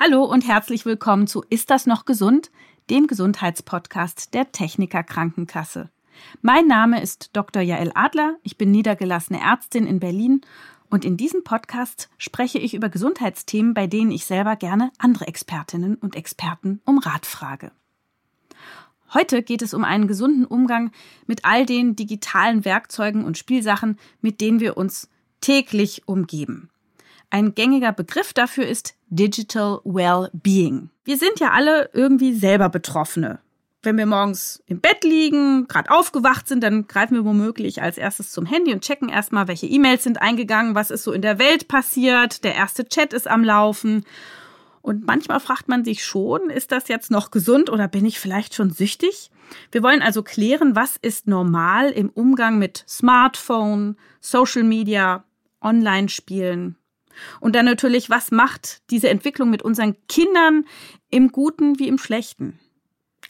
Hallo und herzlich willkommen zu Ist das noch gesund? dem Gesundheitspodcast der Techniker Krankenkasse. Mein Name ist Dr. Jael Adler, ich bin niedergelassene Ärztin in Berlin und in diesem Podcast spreche ich über Gesundheitsthemen, bei denen ich selber gerne andere Expertinnen und Experten um Rat frage. Heute geht es um einen gesunden Umgang mit all den digitalen Werkzeugen und Spielsachen, mit denen wir uns täglich umgeben. Ein gängiger Begriff dafür ist Digital Well-Being. Wir sind ja alle irgendwie selber Betroffene. Wenn wir morgens im Bett liegen, gerade aufgewacht sind, dann greifen wir womöglich als erstes zum Handy und checken erstmal, welche E-Mails sind eingegangen, was ist so in der Welt passiert, der erste Chat ist am Laufen. Und manchmal fragt man sich schon, ist das jetzt noch gesund oder bin ich vielleicht schon süchtig? Wir wollen also klären, was ist normal im Umgang mit Smartphone, Social Media, Online-Spielen und dann natürlich, was macht diese Entwicklung mit unseren Kindern im Guten wie im Schlechten?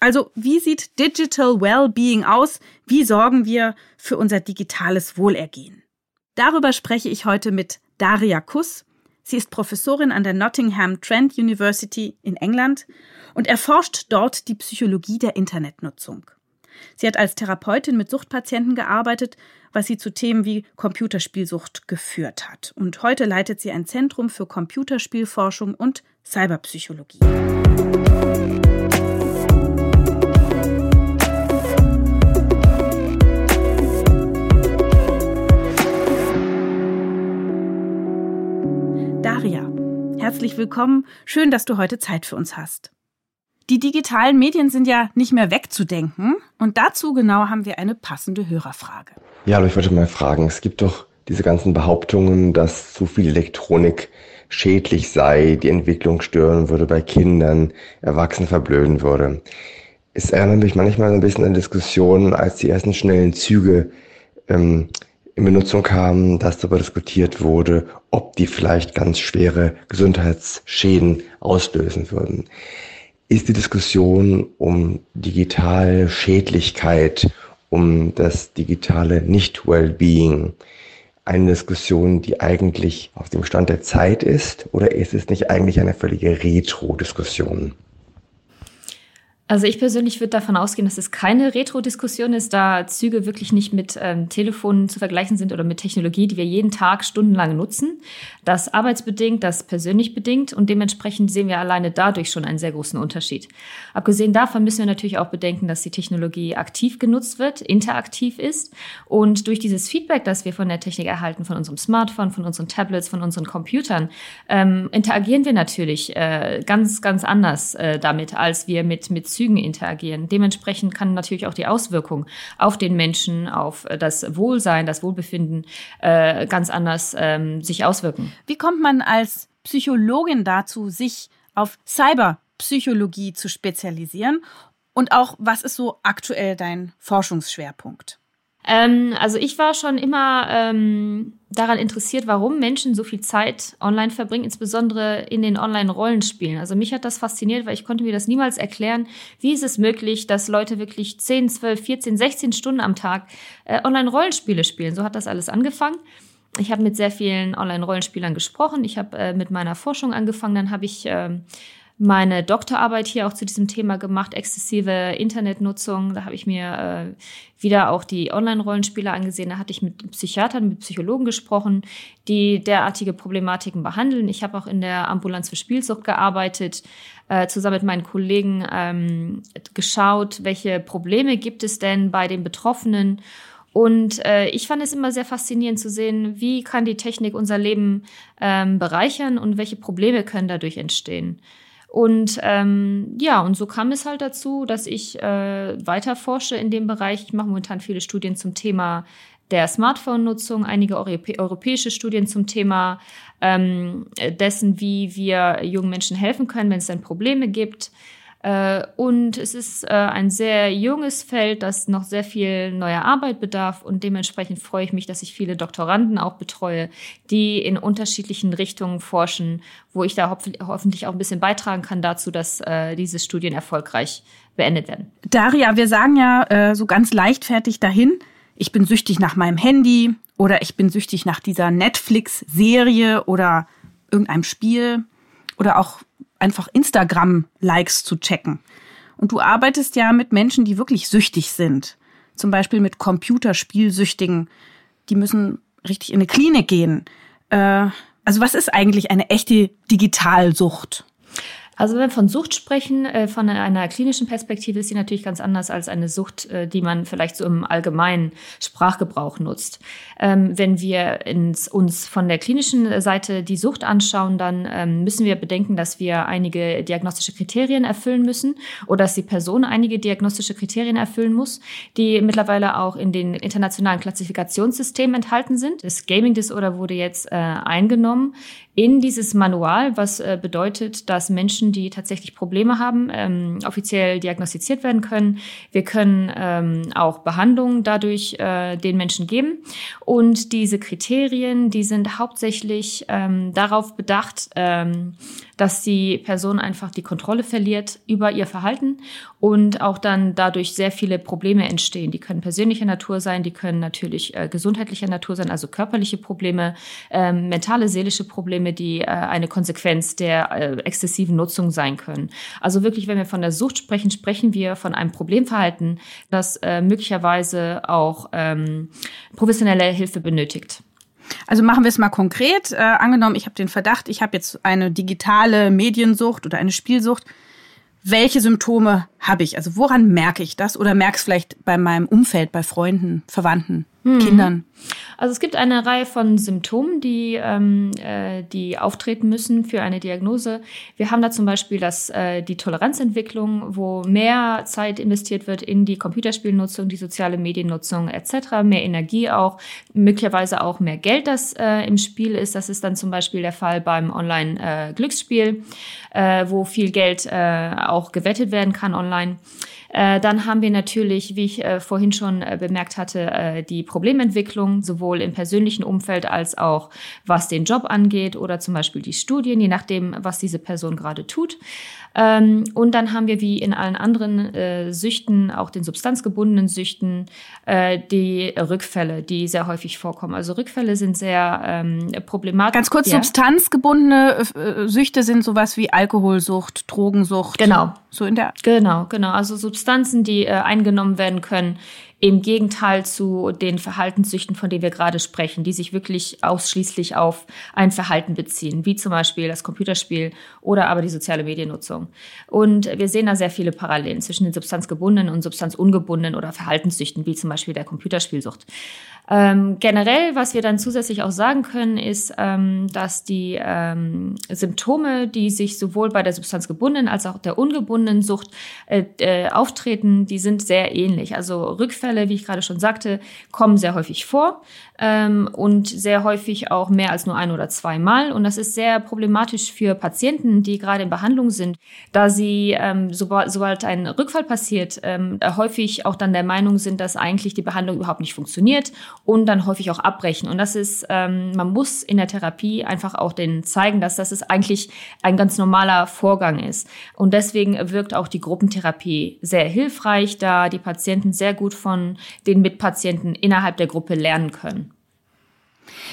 Also, wie sieht Digital Wellbeing aus? Wie sorgen wir für unser digitales Wohlergehen? Darüber spreche ich heute mit Daria Kuss. Sie ist Professorin an der Nottingham Trent University in England und erforscht dort die Psychologie der Internetnutzung. Sie hat als Therapeutin mit Suchtpatienten gearbeitet, was sie zu Themen wie Computerspielsucht geführt hat. Und heute leitet sie ein Zentrum für Computerspielforschung und Cyberpsychologie. Daria, herzlich willkommen. Schön, dass du heute Zeit für uns hast. Die digitalen Medien sind ja nicht mehr wegzudenken. Und dazu genau haben wir eine passende Hörerfrage. Ja, aber ich wollte mal fragen, es gibt doch diese ganzen Behauptungen, dass zu viel Elektronik schädlich sei, die Entwicklung stören würde bei Kindern, Erwachsene verblöden würde. Es erinnert mich manchmal ein bisschen an Diskussionen, als die ersten schnellen Züge ähm, in Benutzung kamen, dass darüber diskutiert wurde, ob die vielleicht ganz schwere Gesundheitsschäden auslösen würden ist die Diskussion um digitale Schädlichkeit, um das digitale Nicht-Wellbeing eine Diskussion, die eigentlich auf dem Stand der Zeit ist, oder ist es nicht eigentlich eine völlige Retro-Diskussion? Also ich persönlich würde davon ausgehen, dass es keine Retro-Diskussion ist, da Züge wirklich nicht mit ähm, Telefonen zu vergleichen sind oder mit Technologie, die wir jeden Tag stundenlang nutzen. Das arbeitsbedingt, das persönlich bedingt und dementsprechend sehen wir alleine dadurch schon einen sehr großen Unterschied. Abgesehen davon müssen wir natürlich auch bedenken, dass die Technologie aktiv genutzt wird, interaktiv ist und durch dieses Feedback, das wir von der Technik erhalten, von unserem Smartphone, von unseren Tablets, von unseren Computern, ähm, interagieren wir natürlich äh, ganz, ganz anders äh, damit, als wir mit, mit Zügen interagieren. Dementsprechend kann natürlich auch die Auswirkung auf den Menschen, auf äh, das Wohlsein, das Wohlbefinden äh, ganz anders ähm, sich auswirken. Wie kommt man als Psychologin dazu, sich auf Cyberpsychologie zu spezialisieren? Und auch, was ist so aktuell dein Forschungsschwerpunkt? Ähm, also ich war schon immer ähm, daran interessiert, warum Menschen so viel Zeit online verbringen, insbesondere in den Online-Rollenspielen. Also mich hat das fasziniert, weil ich konnte mir das niemals erklären. Wie ist es möglich, dass Leute wirklich 10, 12, 14, 16 Stunden am Tag äh, Online-Rollenspiele spielen? So hat das alles angefangen. Ich habe mit sehr vielen Online-Rollenspielern gesprochen. Ich habe äh, mit meiner Forschung angefangen. Dann habe ich äh, meine Doktorarbeit hier auch zu diesem Thema gemacht, exzessive Internetnutzung. Da habe ich mir äh, wieder auch die Online-Rollenspiele angesehen. Da hatte ich mit Psychiatern, mit Psychologen gesprochen, die derartige Problematiken behandeln. Ich habe auch in der Ambulanz für Spielsucht gearbeitet, äh, zusammen mit meinen Kollegen ähm, geschaut, welche Probleme gibt es denn bei den Betroffenen. Und äh, ich fand es immer sehr faszinierend zu sehen, wie kann die Technik unser Leben ähm, bereichern und welche Probleme können dadurch entstehen. Und ähm, ja, und so kam es halt dazu, dass ich äh, weiter forsche in dem Bereich. Ich mache momentan viele Studien zum Thema der Smartphone-Nutzung, einige Europä europäische Studien zum Thema ähm, dessen, wie wir jungen Menschen helfen können, wenn es dann Probleme gibt. Äh, und es ist äh, ein sehr junges Feld, das noch sehr viel neuer Arbeit bedarf. Und dementsprechend freue ich mich, dass ich viele Doktoranden auch betreue, die in unterschiedlichen Richtungen forschen, wo ich da hoffentlich auch ein bisschen beitragen kann dazu, dass äh, diese Studien erfolgreich beendet werden. Daria, wir sagen ja so ganz leichtfertig dahin, ich bin süchtig nach meinem Handy oder ich bin süchtig nach dieser Netflix-Serie oder irgendeinem Spiel oder auch einfach Instagram-Likes zu checken. Und du arbeitest ja mit Menschen, die wirklich süchtig sind. Zum Beispiel mit Computerspielsüchtigen. Die müssen richtig in eine Klinik gehen. Äh, also was ist eigentlich eine echte Digitalsucht? Also wenn wir von Sucht sprechen, äh, von einer klinischen Perspektive ist sie natürlich ganz anders als eine Sucht, äh, die man vielleicht so im allgemeinen Sprachgebrauch nutzt. Ähm, wenn wir uns von der klinischen Seite die Sucht anschauen, dann ähm, müssen wir bedenken, dass wir einige diagnostische Kriterien erfüllen müssen oder dass die Person einige diagnostische Kriterien erfüllen muss, die mittlerweile auch in den internationalen Klassifikationssystemen enthalten sind. Das Gaming Disorder wurde jetzt äh, eingenommen in dieses Manual, was äh, bedeutet, dass Menschen, die tatsächlich Probleme haben, ähm, offiziell diagnostiziert werden können. Wir können ähm, auch Behandlungen dadurch äh, den Menschen geben. Und diese Kriterien, die sind hauptsächlich ähm, darauf bedacht, ähm, dass die Person einfach die Kontrolle verliert über ihr Verhalten und auch dann dadurch sehr viele Probleme entstehen. Die können persönlicher Natur sein, die können natürlich äh, gesundheitlicher Natur sein, also körperliche Probleme, äh, mentale, seelische Probleme, die äh, eine Konsequenz der äh, exzessiven Nutzung sein können. Also wirklich, wenn wir von der Sucht sprechen, sprechen wir von einem Problemverhalten, das äh, möglicherweise auch ähm, professionelle Hilfe benötigt. Also machen wir es mal konkret. Äh, angenommen, ich habe den Verdacht, ich habe jetzt eine digitale Mediensucht oder eine Spielsucht. Welche Symptome habe ich? Also woran merke ich das? Oder merke es vielleicht bei meinem Umfeld, bei Freunden, Verwandten? Mhm. Kindern? Also es gibt eine Reihe von Symptomen, die, ähm, äh, die auftreten müssen für eine Diagnose. Wir haben da zum Beispiel das, äh, die Toleranzentwicklung, wo mehr Zeit investiert wird in die Computerspielnutzung, die soziale Mediennutzung etc., mehr Energie auch, möglicherweise auch mehr Geld, das äh, im Spiel ist. Das ist dann zum Beispiel der Fall beim Online-Glücksspiel, äh, wo viel Geld äh, auch gewettet werden kann online. Äh, dann haben wir natürlich, wie ich äh, vorhin schon äh, bemerkt hatte, die Problementwicklung, sowohl im persönlichen Umfeld als auch was den Job angeht oder zum Beispiel die Studien, je nachdem, was diese Person gerade tut. Ähm, und dann haben wir wie in allen anderen äh, Süchten, auch den substanzgebundenen Süchten, äh, die Rückfälle, die sehr häufig vorkommen. Also Rückfälle sind sehr ähm, problematisch. Ganz kurz, ja. substanzgebundene äh, Süchte sind sowas wie Alkoholsucht, Drogensucht. Genau. So in der. Genau, genau. Also Substanzen, die äh, eingenommen werden können, im Gegenteil zu den Verhaltenssüchten, von denen wir gerade sprechen, die sich wirklich ausschließlich auf ein Verhalten beziehen, wie zum Beispiel das Computerspiel oder aber die soziale Mediennutzung. Und wir sehen da sehr viele Parallelen zwischen den substanzgebundenen und substanzungebundenen oder Verhaltenssüchten, wie zum Beispiel der Computerspielsucht. Ähm, generell, was wir dann zusätzlich auch sagen können, ist, ähm, dass die ähm, Symptome, die sich sowohl bei der substanzgebundenen als auch der ungebundenen Sucht äh, äh, auftreten, die sind sehr ähnlich. Also Rückfälle, wie ich gerade schon sagte, kommen sehr häufig vor ähm, und sehr häufig auch mehr als nur ein oder zweimal. Und das ist sehr problematisch für Patienten, die gerade in Behandlung sind, da sie, ähm, sobald, sobald ein Rückfall passiert, ähm, häufig auch dann der Meinung sind, dass eigentlich die Behandlung überhaupt nicht funktioniert und dann häufig auch abbrechen. Und das ist, ähm, man muss in der Therapie einfach auch denen zeigen, dass das ist eigentlich ein ganz normaler Vorgang ist. Und deswegen wirkt auch die Gruppentherapie sehr hilfreich, da die Patienten sehr gut von den Mitpatienten innerhalb der Gruppe lernen können.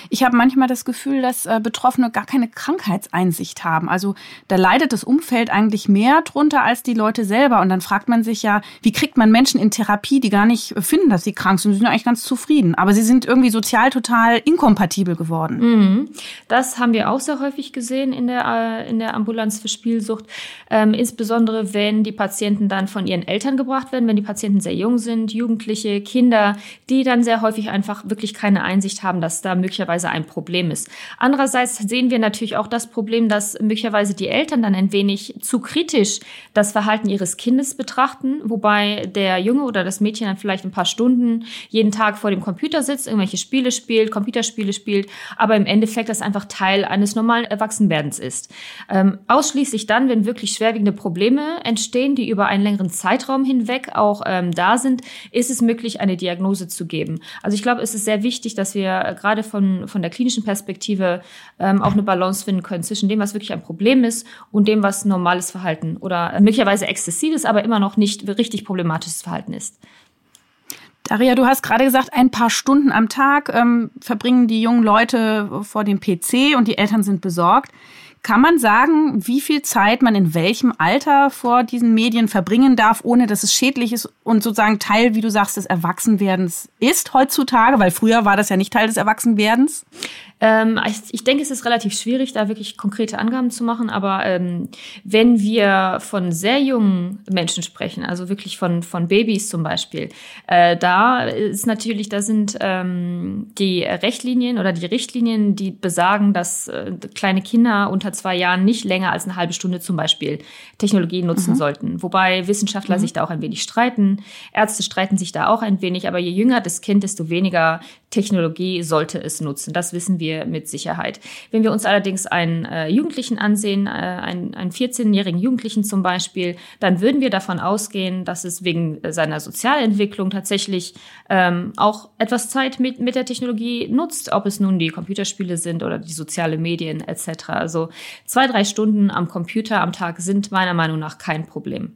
Ich habe manchmal das Gefühl, dass äh, Betroffene gar keine Krankheitseinsicht haben. Also da leidet das Umfeld eigentlich mehr drunter als die Leute selber. Und dann fragt man sich ja, wie kriegt man Menschen in Therapie, die gar nicht finden, dass sie krank sind? Sie sind eigentlich ganz zufrieden. Aber sie sind irgendwie sozial total inkompatibel geworden. Mhm. Das haben wir auch sehr häufig gesehen in der, äh, in der Ambulanz für Spielsucht. Ähm, insbesondere, wenn die Patienten dann von ihren Eltern gebracht werden, wenn die Patienten sehr jung sind, Jugendliche, Kinder, die dann sehr häufig einfach wirklich keine Einsicht haben, dass da möglicherweise ein Problem ist. Andererseits sehen wir natürlich auch das Problem, dass möglicherweise die Eltern dann ein wenig zu kritisch das Verhalten ihres Kindes betrachten, wobei der Junge oder das Mädchen dann vielleicht ein paar Stunden jeden Tag vor dem Computer sitzt, irgendwelche Spiele spielt, Computerspiele spielt, aber im Endeffekt das einfach Teil eines normalen Erwachsenwerdens ist. Ähm, ausschließlich dann, wenn wirklich schwerwiegende Probleme entstehen, die über einen längeren Zeitraum hinweg auch ähm, da sind, ist es möglich, eine Diagnose zu geben. Also ich glaube, es ist sehr wichtig, dass wir äh, gerade von von, von der klinischen Perspektive ähm, auch eine Balance finden können zwischen dem, was wirklich ein Problem ist und dem, was normales Verhalten oder möglicherweise exzessives, aber immer noch nicht richtig problematisches Verhalten ist. Daria, du hast gerade gesagt, ein paar Stunden am Tag ähm, verbringen die jungen Leute vor dem PC und die Eltern sind besorgt. Kann man sagen, wie viel Zeit man in welchem Alter vor diesen Medien verbringen darf, ohne dass es schädlich ist und sozusagen Teil, wie du sagst, des Erwachsenwerdens ist heutzutage? Weil früher war das ja nicht Teil des Erwachsenwerdens. Ähm, ich, ich, denke, es ist relativ schwierig, da wirklich konkrete Angaben zu machen. Aber ähm, wenn wir von sehr jungen Menschen sprechen, also wirklich von, von Babys zum Beispiel, äh, da ist natürlich, da sind ähm, die Rechtlinien oder die Richtlinien, die besagen, dass äh, kleine Kinder unter zwei Jahren nicht länger als eine halbe Stunde zum Beispiel Technologie nutzen mhm. sollten. Wobei Wissenschaftler mhm. sich da auch ein wenig streiten. Ärzte streiten sich da auch ein wenig. Aber je jünger das Kind, desto weniger Technologie sollte es nutzen. Das wissen wir mit Sicherheit. Wenn wir uns allerdings einen äh, Jugendlichen ansehen, äh, einen, einen 14-jährigen Jugendlichen zum Beispiel, dann würden wir davon ausgehen, dass es wegen seiner Sozialentwicklung tatsächlich ähm, auch etwas Zeit mit, mit der Technologie nutzt, ob es nun die Computerspiele sind oder die soziale Medien etc. Also zwei, drei Stunden am Computer am Tag sind meiner Meinung nach kein Problem.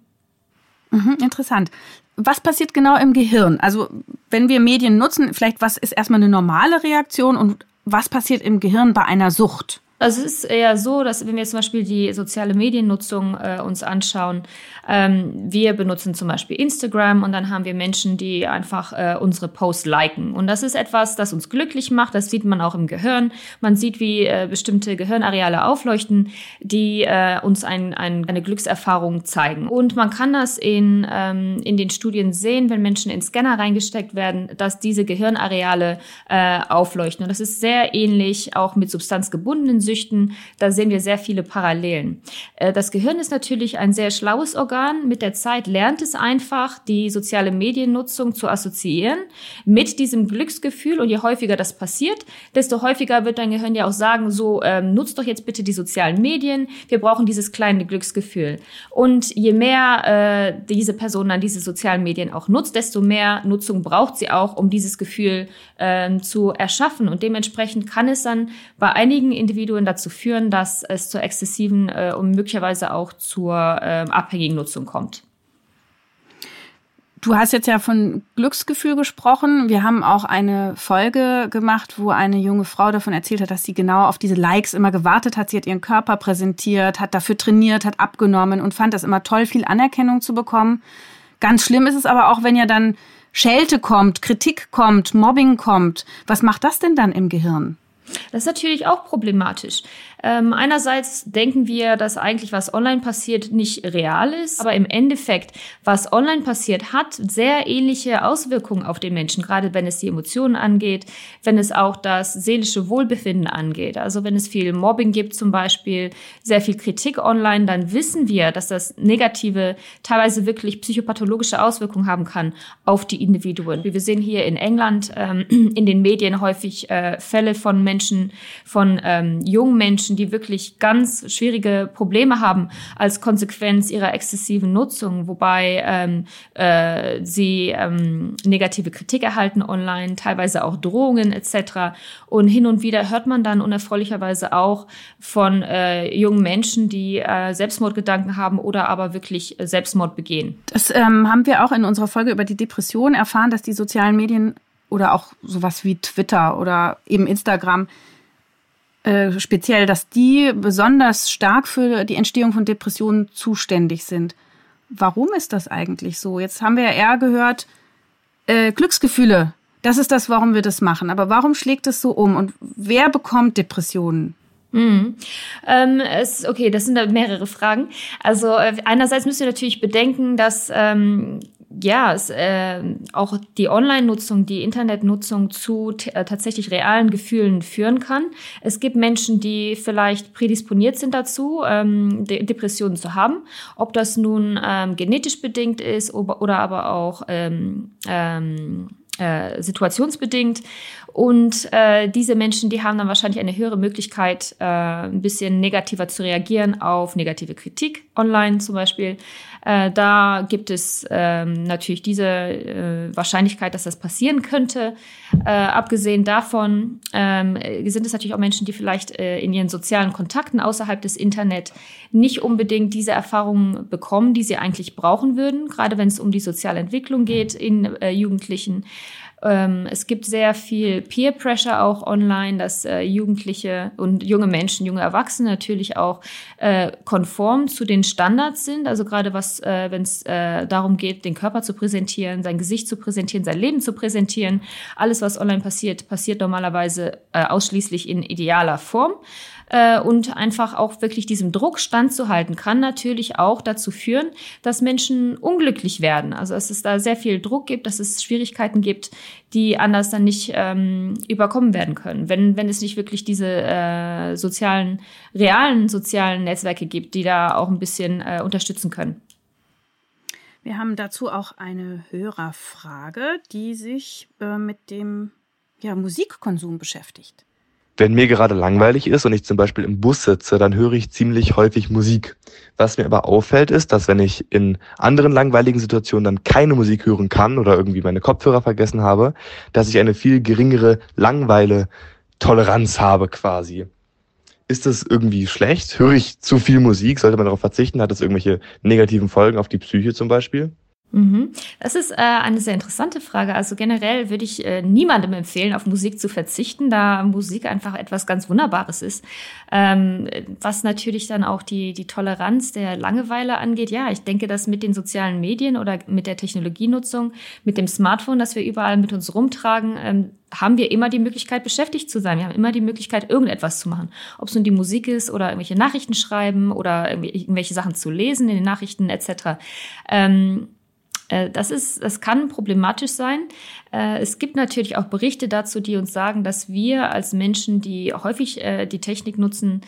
Mhm, interessant was passiert genau im Gehirn? Also wenn wir Medien nutzen, vielleicht was ist erstmal eine normale Reaktion und was passiert im Gehirn bei einer Sucht? Also es ist eher so, dass wenn wir zum Beispiel die soziale Mediennutzung äh, uns anschauen, ähm, wir benutzen zum Beispiel Instagram und dann haben wir Menschen, die einfach äh, unsere Posts liken. Und das ist etwas, das uns glücklich macht. Das sieht man auch im Gehirn. Man sieht, wie äh, bestimmte Gehirnareale aufleuchten, die äh, uns ein, ein, eine Glückserfahrung zeigen. Und man kann das in, ähm, in den Studien sehen, wenn Menschen in Scanner reingesteckt werden, dass diese Gehirnareale äh, aufleuchten. Und das ist sehr ähnlich auch mit substanzgebundenen Süchten, da sehen wir sehr viele Parallelen. Äh, das Gehirn ist natürlich ein sehr schlaues Organ. Mit der Zeit lernt es einfach, die soziale Mediennutzung zu assoziieren mit diesem Glücksgefühl. Und je häufiger das passiert, desto häufiger wird dein Gehirn ja auch sagen, so, ähm, nutzt doch jetzt bitte die sozialen Medien. Wir brauchen dieses kleine Glücksgefühl. Und je mehr äh, diese Person dann diese sozialen Medien auch nutzt, desto mehr Nutzung braucht sie auch, um dieses Gefühl äh, zu erschaffen. Und dementsprechend kann es dann bei einigen Individuen Individuen dazu führen, dass es zur exzessiven äh, und möglicherweise auch zur äh, abhängigen Nutzung kommt. Du hast jetzt ja von Glücksgefühl gesprochen. Wir haben auch eine Folge gemacht, wo eine junge Frau davon erzählt hat, dass sie genau auf diese Likes immer gewartet hat. Sie hat ihren Körper präsentiert, hat dafür trainiert, hat abgenommen und fand das immer toll, viel Anerkennung zu bekommen. Ganz schlimm ist es aber auch, wenn ja dann Schelte kommt, Kritik kommt, Mobbing kommt. Was macht das denn dann im Gehirn? Das ist natürlich auch problematisch. Ähm, einerseits denken wir, dass eigentlich was online passiert nicht real ist, aber im Endeffekt, was online passiert, hat sehr ähnliche Auswirkungen auf den Menschen, gerade wenn es die Emotionen angeht, wenn es auch das seelische Wohlbefinden angeht. Also wenn es viel Mobbing gibt zum Beispiel, sehr viel Kritik online, dann wissen wir, dass das negative, teilweise wirklich psychopathologische Auswirkungen haben kann auf die Individuen. Wir sehen hier in England ähm, in den Medien häufig äh, Fälle von Menschen, von ähm, jungen Menschen, Menschen, die wirklich ganz schwierige Probleme haben als Konsequenz ihrer exzessiven Nutzung, wobei ähm, äh, sie ähm, negative Kritik erhalten online, teilweise auch Drohungen etc. Und hin und wieder hört man dann unerfreulicherweise auch von äh, jungen Menschen, die äh, Selbstmordgedanken haben oder aber wirklich Selbstmord begehen. Das ähm, haben wir auch in unserer Folge über die Depression erfahren, dass die sozialen Medien oder auch sowas wie Twitter oder eben Instagram äh, speziell, dass die besonders stark für die Entstehung von Depressionen zuständig sind. Warum ist das eigentlich so? Jetzt haben wir ja eher gehört, äh, Glücksgefühle, das ist das, warum wir das machen. Aber warum schlägt es so um? Und wer bekommt Depressionen? Mhm. Ähm, es, okay, das sind da mehrere Fragen. Also äh, einerseits müssen wir natürlich bedenken, dass ähm, ja, es, äh, auch die Online-Nutzung, die Internetnutzung zu äh, tatsächlich realen Gefühlen führen kann. Es gibt Menschen, die vielleicht prädisponiert sind dazu, ähm, De Depressionen zu haben. Ob das nun ähm, genetisch bedingt ist oder, oder aber auch ähm, ähm, äh, situationsbedingt. Und äh, diese Menschen, die haben dann wahrscheinlich eine höhere Möglichkeit, äh, ein bisschen negativer zu reagieren auf negative Kritik online zum Beispiel. Äh, da gibt es ähm, natürlich diese äh, Wahrscheinlichkeit, dass das passieren könnte. Äh, abgesehen davon ähm, sind es natürlich auch Menschen, die vielleicht äh, in ihren sozialen Kontakten außerhalb des Internet nicht unbedingt diese Erfahrungen bekommen, die sie eigentlich brauchen würden, gerade wenn es um die soziale Entwicklung geht in äh, Jugendlichen. Ähm, es gibt sehr viel Peer Pressure auch online, dass äh, Jugendliche und junge Menschen, junge Erwachsene natürlich auch äh, konform zu den Standards sind. Also gerade was, äh, wenn es äh, darum geht, den Körper zu präsentieren, sein Gesicht zu präsentieren, sein Leben zu präsentieren. Alles, was online passiert, passiert normalerweise äh, ausschließlich in idealer Form äh, und einfach auch wirklich diesem Druck standzuhalten, kann natürlich auch dazu führen, dass Menschen unglücklich werden. Also dass es da sehr viel Druck gibt, dass es Schwierigkeiten gibt, die anders dann nicht ähm, überkommen werden können, wenn, wenn es nicht wirklich diese äh, sozialen, realen sozialen Netzwerke gibt, die da auch ein bisschen äh, unterstützen können. Wir haben dazu auch eine Hörerfrage, die sich äh, mit dem ja, Musikkonsum beschäftigt. Wenn mir gerade langweilig ist und ich zum Beispiel im Bus sitze, dann höre ich ziemlich häufig Musik. Was mir aber auffällt, ist, dass wenn ich in anderen langweiligen Situationen dann keine Musik hören kann oder irgendwie meine Kopfhörer vergessen habe, dass ich eine viel geringere Langweile-Toleranz habe quasi. Ist das irgendwie schlecht? Höre ich zu viel Musik? Sollte man darauf verzichten? Hat das irgendwelche negativen Folgen auf die Psyche zum Beispiel? Mhm. Das ist äh, eine sehr interessante Frage. Also generell würde ich äh, niemandem empfehlen, auf Musik zu verzichten, da Musik einfach etwas ganz Wunderbares ist. Ähm, was natürlich dann auch die, die Toleranz der Langeweile angeht. Ja, ich denke, dass mit den sozialen Medien oder mit der Technologienutzung, mit dem Smartphone, das wir überall mit uns rumtragen, ähm, haben wir immer die Möglichkeit, beschäftigt zu sein. Wir haben immer die Möglichkeit, irgendetwas zu machen. Ob es nun die Musik ist oder irgendwelche Nachrichten schreiben oder irgendwelche Sachen zu lesen in den Nachrichten etc. Ähm, äh, das ist, das kann problematisch sein. Äh, es gibt natürlich auch Berichte dazu, die uns sagen, dass wir als Menschen, die häufig äh, die Technik nutzen,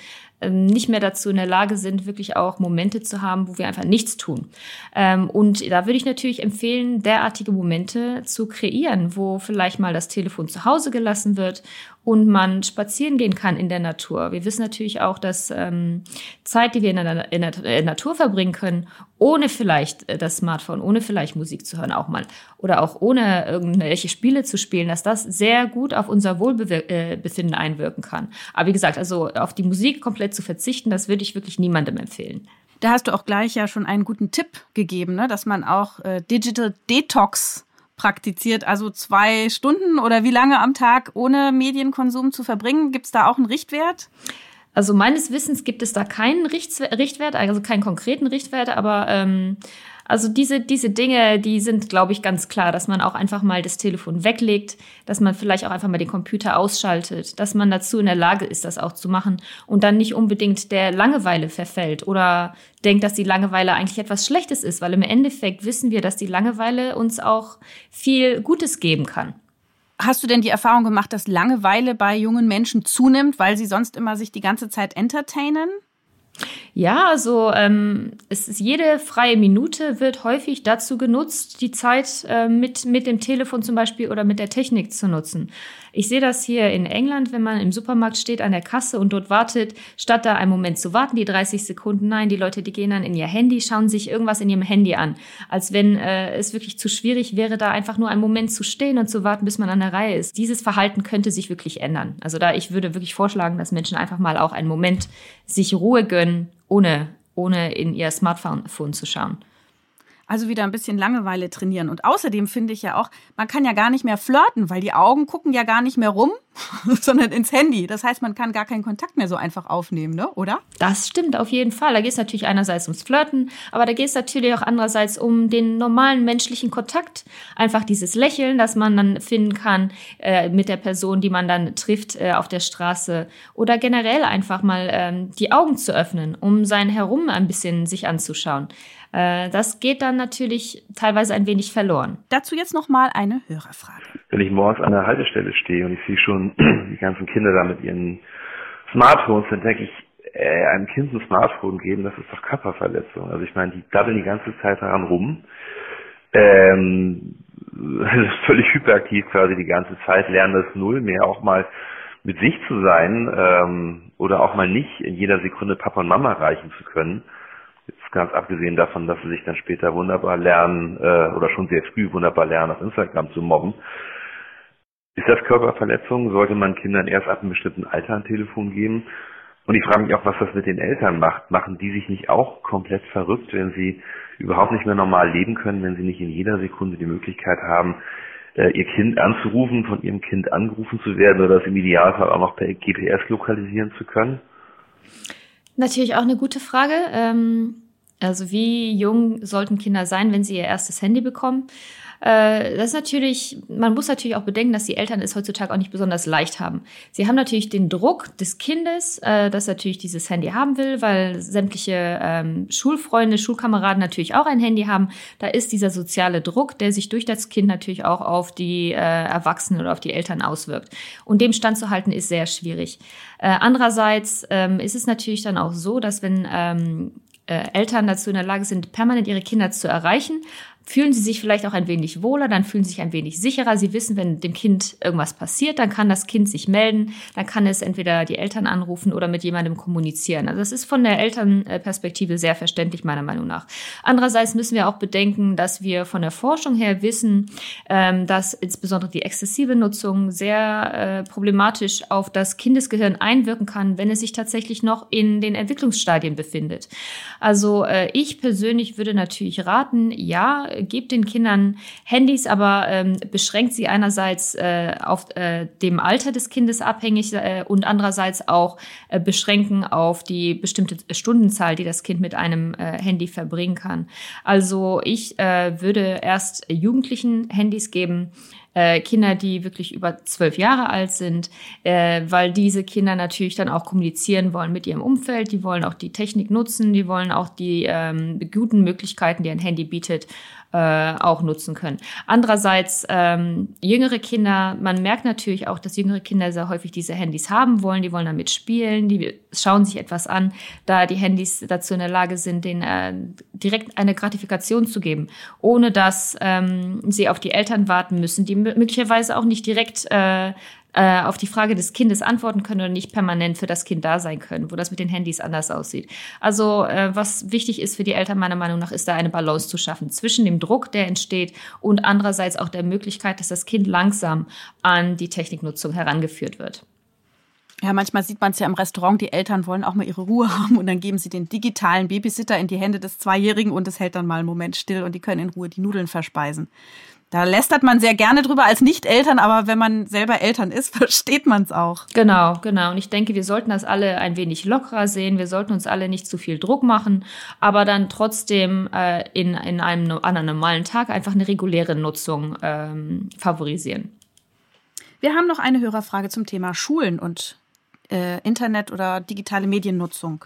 nicht mehr dazu in der Lage sind, wirklich auch Momente zu haben, wo wir einfach nichts tun. Ähm, und da würde ich natürlich empfehlen, derartige Momente zu kreieren, wo vielleicht mal das Telefon zu Hause gelassen wird und man spazieren gehen kann in der Natur. Wir wissen natürlich auch, dass ähm, Zeit, die wir in der, in der, Natur verbringen können, ohne vielleicht äh, das Smartphone, ohne vielleicht Musik zu hören auch mal oder auch ohne irgendwelche Spiele zu spielen, dass das sehr gut auf unser Wohlbefinden äh, einwirken kann. Aber wie gesagt, also auf die Musik komplett zu verzichten, das würde ich wirklich niemandem empfehlen. Da hast du auch gleich ja schon einen guten Tipp gegeben, ne? dass man auch äh, Digital Detox praktiziert, also zwei Stunden oder wie lange am Tag ohne Medienkonsum zu verbringen? Gibt es da auch einen Richtwert? Also meines Wissens gibt es da keinen Richtwert, also keinen konkreten Richtwert, aber ähm, also diese, diese Dinge, die sind, glaube ich, ganz klar, dass man auch einfach mal das Telefon weglegt, dass man vielleicht auch einfach mal den Computer ausschaltet, dass man dazu in der Lage ist, das auch zu machen und dann nicht unbedingt der Langeweile verfällt oder denkt, dass die Langeweile eigentlich etwas Schlechtes ist, weil im Endeffekt wissen wir, dass die Langeweile uns auch viel Gutes geben kann. Hast du denn die Erfahrung gemacht, dass Langeweile bei jungen Menschen zunimmt, weil sie sonst immer sich die ganze Zeit entertainen? Ja, also ähm, es ist jede freie Minute wird häufig dazu genutzt, die Zeit äh, mit, mit dem Telefon zum Beispiel oder mit der Technik zu nutzen. Ich sehe das hier in England, wenn man im Supermarkt steht an der Kasse und dort wartet, statt da einen Moment zu warten, die 30 Sekunden, nein, die Leute, die gehen dann in ihr Handy, schauen sich irgendwas in ihrem Handy an, als wenn äh, es wirklich zu schwierig wäre, da einfach nur einen Moment zu stehen und zu warten, bis man an der Reihe ist. Dieses Verhalten könnte sich wirklich ändern. Also da ich würde wirklich vorschlagen, dass Menschen einfach mal auch einen Moment sich Ruhe gönnen, ohne, ohne in ihr Smartphone zu schauen. Also wieder ein bisschen Langeweile trainieren. Und außerdem finde ich ja auch, man kann ja gar nicht mehr flirten, weil die Augen gucken ja gar nicht mehr rum, sondern ins Handy. Das heißt, man kann gar keinen Kontakt mehr so einfach aufnehmen, ne? oder? Das stimmt auf jeden Fall. Da geht es natürlich einerseits ums Flirten, aber da geht es natürlich auch andererseits um den normalen menschlichen Kontakt. Einfach dieses Lächeln, das man dann finden kann äh, mit der Person, die man dann trifft äh, auf der Straße. Oder generell einfach mal ähm, die Augen zu öffnen, um sein Herum ein bisschen sich anzuschauen. Äh, das geht dann natürlich teilweise ein wenig verloren. Dazu jetzt nochmal eine Hörerfrage. Wenn ich morgens an der Haltestelle stehe und ich sehe schon die ganzen Kinder da mit ihren Smartphones, dann denke ich, äh, einem Kind ein Smartphone geben, das ist doch Körperverletzung. Also ich meine, die dabbeln die ganze Zeit daran rum. Ähm, völlig hyperaktiv quasi die ganze Zeit, lernen das Null mehr auch mal mit sich zu sein ähm, oder auch mal nicht in jeder Sekunde Papa und Mama erreichen zu können. Ganz abgesehen davon, dass sie sich dann später wunderbar lernen äh, oder schon sehr früh wunderbar lernen, auf Instagram zu mobben. Ist das Körperverletzung? Sollte man Kindern erst ab einem bestimmten Alter ein Telefon geben? Und ich frage mich auch, was das mit den Eltern macht. Machen die sich nicht auch komplett verrückt, wenn sie überhaupt nicht mehr normal leben können, wenn sie nicht in jeder Sekunde die Möglichkeit haben, äh, ihr Kind anzurufen, von ihrem Kind angerufen zu werden oder das im Idealfall auch noch per GPS lokalisieren zu können? Natürlich auch eine gute Frage. Ähm, also wie jung sollten Kinder sein, wenn sie ihr erstes Handy bekommen? Äh, das ist natürlich, man muss natürlich auch bedenken, dass die Eltern es heutzutage auch nicht besonders leicht haben. Sie haben natürlich den Druck des Kindes, äh, das natürlich dieses Handy haben will, weil sämtliche ähm, Schulfreunde, Schulkameraden natürlich auch ein Handy haben. Da ist dieser soziale Druck, der sich durch das Kind natürlich auch auf die äh, Erwachsenen oder auf die Eltern auswirkt. Und dem standzuhalten ist sehr schwierig. Äh, andererseits ähm, ist es natürlich dann auch so, dass wenn ähm, äh, Eltern dazu in der Lage sind, permanent ihre Kinder zu erreichen, fühlen sie sich vielleicht auch ein wenig wohler, dann fühlen sie sich ein wenig sicherer. Sie wissen, wenn dem Kind irgendwas passiert, dann kann das Kind sich melden, dann kann es entweder die Eltern anrufen oder mit jemandem kommunizieren. Also das ist von der Elternperspektive sehr verständlich, meiner Meinung nach. Andererseits müssen wir auch bedenken, dass wir von der Forschung her wissen, ähm, dass insbesondere die exzessive Nutzung sehr äh, problematisch auf das Kindesgehirn einwirken kann, wenn es sich tatsächlich noch in den Entwicklungsstadien befindet. Also äh, ich persönlich würde natürlich raten, ja, gebt den Kindern Handys, aber ähm, beschränkt sie einerseits äh, auf äh, dem Alter des Kindes abhängig äh, und andererseits auch äh, beschränken auf die bestimmte Stundenzahl, die das Kind mit einem äh, Handy verbringen kann. Also ich äh, würde erst Jugendlichen Handys geben, äh, Kinder, die wirklich über zwölf Jahre alt sind, äh, weil diese Kinder natürlich dann auch kommunizieren wollen mit ihrem Umfeld, die wollen auch die Technik nutzen, die wollen auch die ähm, guten Möglichkeiten, die ein Handy bietet, äh, auch nutzen können. Andererseits ähm, jüngere Kinder, man merkt natürlich auch, dass jüngere Kinder sehr häufig diese Handys haben wollen, die wollen damit spielen, die schauen sich etwas an, da die Handys dazu in der Lage sind, denen äh, direkt eine Gratifikation zu geben, ohne dass ähm, sie auf die Eltern warten müssen, die möglicherweise auch nicht direkt äh, äh, auf die Frage des Kindes antworten können oder nicht permanent für das Kind da sein können, wo das mit den Handys anders aussieht. Also äh, was wichtig ist für die Eltern meiner Meinung nach, ist da eine Balance zu schaffen zwischen dem Druck, der entsteht und andererseits auch der Möglichkeit, dass das Kind langsam an die Techniknutzung herangeführt wird. Ja, manchmal sieht man es ja im Restaurant, die Eltern wollen auch mal ihre Ruhe haben und dann geben sie den digitalen Babysitter in die Hände des Zweijährigen und es hält dann mal einen Moment still und die können in Ruhe die Nudeln verspeisen. Da lästert man sehr gerne drüber als Nicht-Eltern, aber wenn man selber Eltern ist, versteht man es auch. Genau, genau. Und ich denke, wir sollten das alle ein wenig lockerer sehen. Wir sollten uns alle nicht zu viel Druck machen, aber dann trotzdem äh, in, in einem, an einem normalen Tag einfach eine reguläre Nutzung ähm, favorisieren. Wir haben noch eine Hörerfrage zum Thema Schulen und äh, Internet oder digitale Mediennutzung.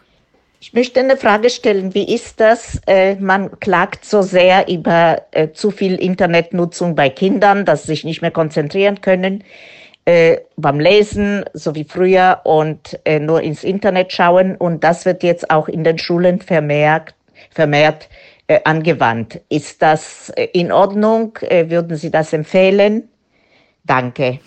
Ich möchte eine Frage stellen. Wie ist das? Äh, man klagt so sehr über äh, zu viel Internetnutzung bei Kindern, dass sie sich nicht mehr konzentrieren können äh, beim Lesen, so wie früher, und nur ins Internet schauen. Und das wird jetzt auch in den Schulen vermehrt, vermehrt angewandt. Ist das in Ordnung? Würden Sie das empfehlen? Danke.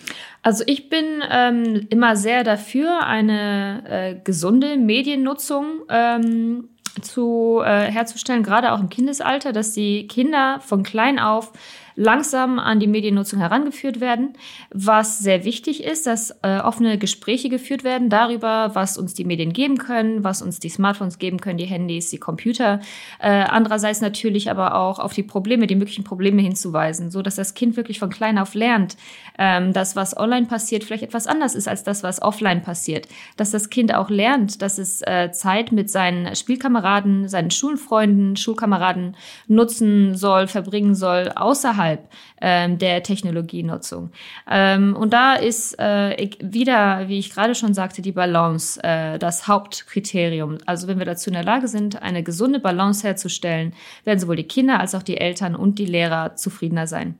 Also ich bin ähm, immer sehr dafür, eine äh, gesunde Mediennutzung ähm, zu äh, herzustellen, gerade auch im Kindesalter, dass die Kinder von klein auf langsam an die Mediennutzung herangeführt werden. Was sehr wichtig ist, dass äh, offene Gespräche geführt werden darüber, was uns die Medien geben können, was uns die Smartphones geben können, die Handys, die Computer. Äh, andererseits natürlich aber auch auf die Probleme, die möglichen Probleme hinzuweisen, so dass das Kind wirklich von klein auf lernt, ähm, dass was online passiert vielleicht etwas anders ist als das, was offline passiert. Dass das Kind auch lernt, dass es äh, Zeit mit seinen Spielkameraden, seinen Schulfreunden, Schulkameraden nutzen soll, verbringen soll, außerhalb außerhalb ähm, der Technologienutzung. Ähm, und da ist äh, wieder, wie ich gerade schon sagte, die Balance äh, das Hauptkriterium. Also wenn wir dazu in der Lage sind, eine gesunde Balance herzustellen, werden sowohl die Kinder als auch die Eltern und die Lehrer zufriedener sein.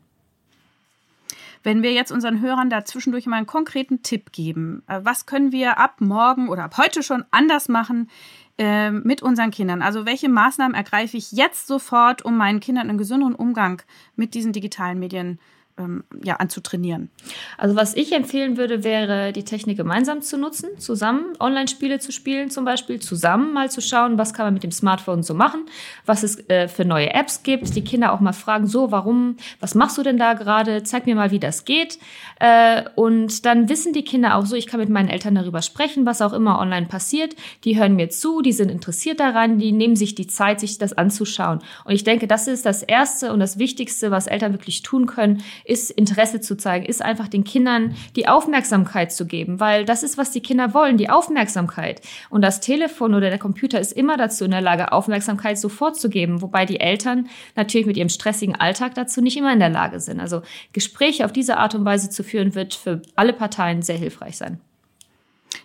Wenn wir jetzt unseren Hörern da zwischendurch mal einen konkreten Tipp geben, äh, was können wir ab morgen oder ab heute schon anders machen, ähm, mit unseren Kindern? Also welche Maßnahmen ergreife ich jetzt sofort, um meinen Kindern einen gesünderen Umgang mit diesen digitalen Medien ähm, ja, anzutrainieren. Also was ich empfehlen würde, wäre, die Technik gemeinsam zu nutzen, zusammen Online-Spiele zu spielen zum Beispiel, zusammen mal zu schauen, was kann man mit dem Smartphone so machen, was es äh, für neue Apps gibt, die Kinder auch mal fragen, so, warum, was machst du denn da gerade, zeig mir mal, wie das geht. Äh, und dann wissen die Kinder auch so, ich kann mit meinen Eltern darüber sprechen, was auch immer online passiert, die hören mir zu, die sind interessiert daran, die nehmen sich die Zeit, sich das anzuschauen. Und ich denke, das ist das Erste und das Wichtigste, was Eltern wirklich tun können, ist Interesse zu zeigen, ist einfach den Kindern die Aufmerksamkeit zu geben, weil das ist, was die Kinder wollen, die Aufmerksamkeit. Und das Telefon oder der Computer ist immer dazu in der Lage, Aufmerksamkeit sofort zu geben, wobei die Eltern natürlich mit ihrem stressigen Alltag dazu nicht immer in der Lage sind. Also Gespräche auf diese Art und Weise zu führen, wird für alle Parteien sehr hilfreich sein.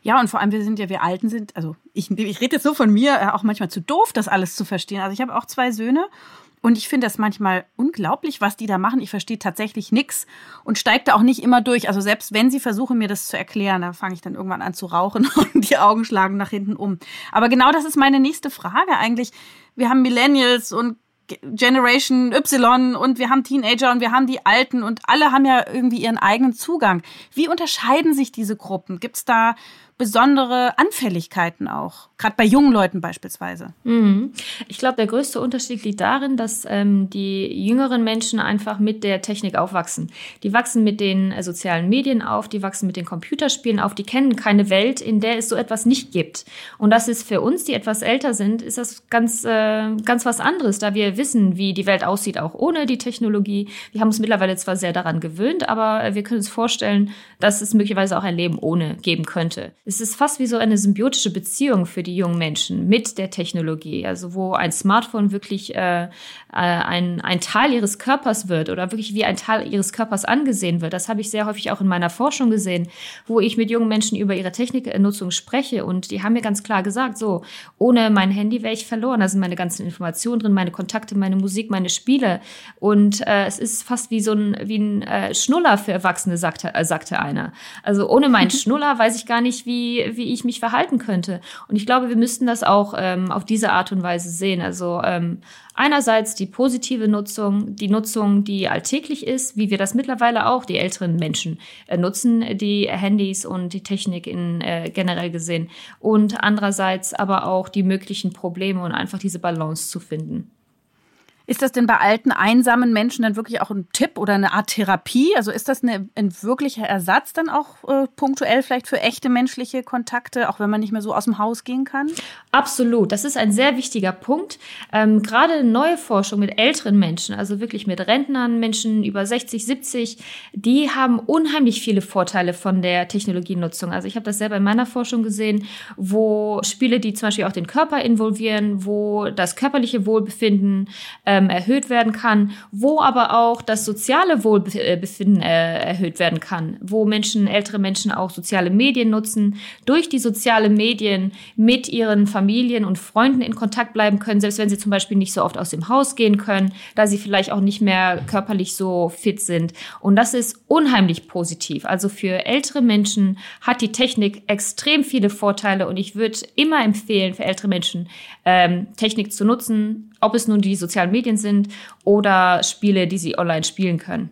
Ja, und vor allem, wir sind ja, wir Alten sind, also ich, ich rede jetzt so von mir, äh, auch manchmal zu doof, das alles zu verstehen. Also ich habe auch zwei Söhne und ich finde das manchmal unglaublich, was die da machen. Ich verstehe tatsächlich nichts und steige da auch nicht immer durch. Also selbst wenn sie versuchen, mir das zu erklären, da fange ich dann irgendwann an zu rauchen und die Augen schlagen nach hinten um. Aber genau das ist meine nächste Frage eigentlich. Wir haben Millennials und Generation Y und wir haben Teenager und wir haben die Alten und alle haben ja irgendwie ihren eigenen Zugang. Wie unterscheiden sich diese Gruppen? Gibt es da besondere Anfälligkeiten auch, gerade bei jungen Leuten beispielsweise. Mhm. Ich glaube, der größte Unterschied liegt darin, dass ähm, die jüngeren Menschen einfach mit der Technik aufwachsen. Die wachsen mit den äh, sozialen Medien auf, die wachsen mit den Computerspielen auf, die kennen keine Welt, in der es so etwas nicht gibt. Und das ist für uns, die etwas älter sind, ist das ganz, äh, ganz was anderes, da wir wissen, wie die Welt aussieht, auch ohne die Technologie. Wir haben uns mittlerweile zwar sehr daran gewöhnt, aber wir können uns vorstellen, dass es möglicherweise auch ein Leben ohne geben könnte. Es ist fast wie so eine symbiotische Beziehung für die jungen Menschen mit der Technologie. Also wo ein Smartphone wirklich äh, äh, ein, ein Teil ihres Körpers wird oder wirklich wie ein Teil ihres Körpers angesehen wird. Das habe ich sehr häufig auch in meiner Forschung gesehen, wo ich mit jungen Menschen über ihre Techniknutzung spreche und die haben mir ganz klar gesagt, so, ohne mein Handy wäre ich verloren. Da sind meine ganzen Informationen drin, meine Kontakte, meine Musik, meine Spiele. Und äh, es ist fast wie so ein, wie ein äh, Schnuller für Erwachsene, sagte, äh, sagte einer. Also ohne meinen Schnuller weiß ich gar nicht, wie wie, wie ich mich verhalten könnte. Und ich glaube, wir müssten das auch ähm, auf diese Art und Weise sehen. Also ähm, einerseits die positive Nutzung, die Nutzung, die alltäglich ist, wie wir das mittlerweile auch die älteren Menschen äh, nutzen, die Handys und die Technik in äh, generell gesehen. Und andererseits aber auch die möglichen Probleme und einfach diese Balance zu finden. Ist das denn bei alten, einsamen Menschen dann wirklich auch ein Tipp oder eine Art Therapie? Also ist das eine, ein wirklicher Ersatz dann auch äh, punktuell vielleicht für echte menschliche Kontakte, auch wenn man nicht mehr so aus dem Haus gehen kann? Absolut. Das ist ein sehr wichtiger Punkt. Ähm, gerade neue Forschung mit älteren Menschen, also wirklich mit Rentnern, Menschen über 60, 70, die haben unheimlich viele Vorteile von der Technologienutzung. Also ich habe das selber in meiner Forschung gesehen, wo Spiele, die zum Beispiel auch den Körper involvieren, wo das körperliche Wohlbefinden äh, ähm, erhöht werden kann, wo aber auch das soziale Wohlbefinden äh, erhöht werden kann, wo Menschen, ältere Menschen auch soziale Medien nutzen, durch die sozialen Medien mit ihren Familien und Freunden in Kontakt bleiben können, selbst wenn sie zum Beispiel nicht so oft aus dem Haus gehen können, da sie vielleicht auch nicht mehr körperlich so fit sind. Und das ist unheimlich positiv. Also für ältere Menschen hat die Technik extrem viele Vorteile und ich würde immer empfehlen, für ältere Menschen ähm, Technik zu nutzen, ob es nun die sozialen Medien sind oder Spiele, die sie online spielen können.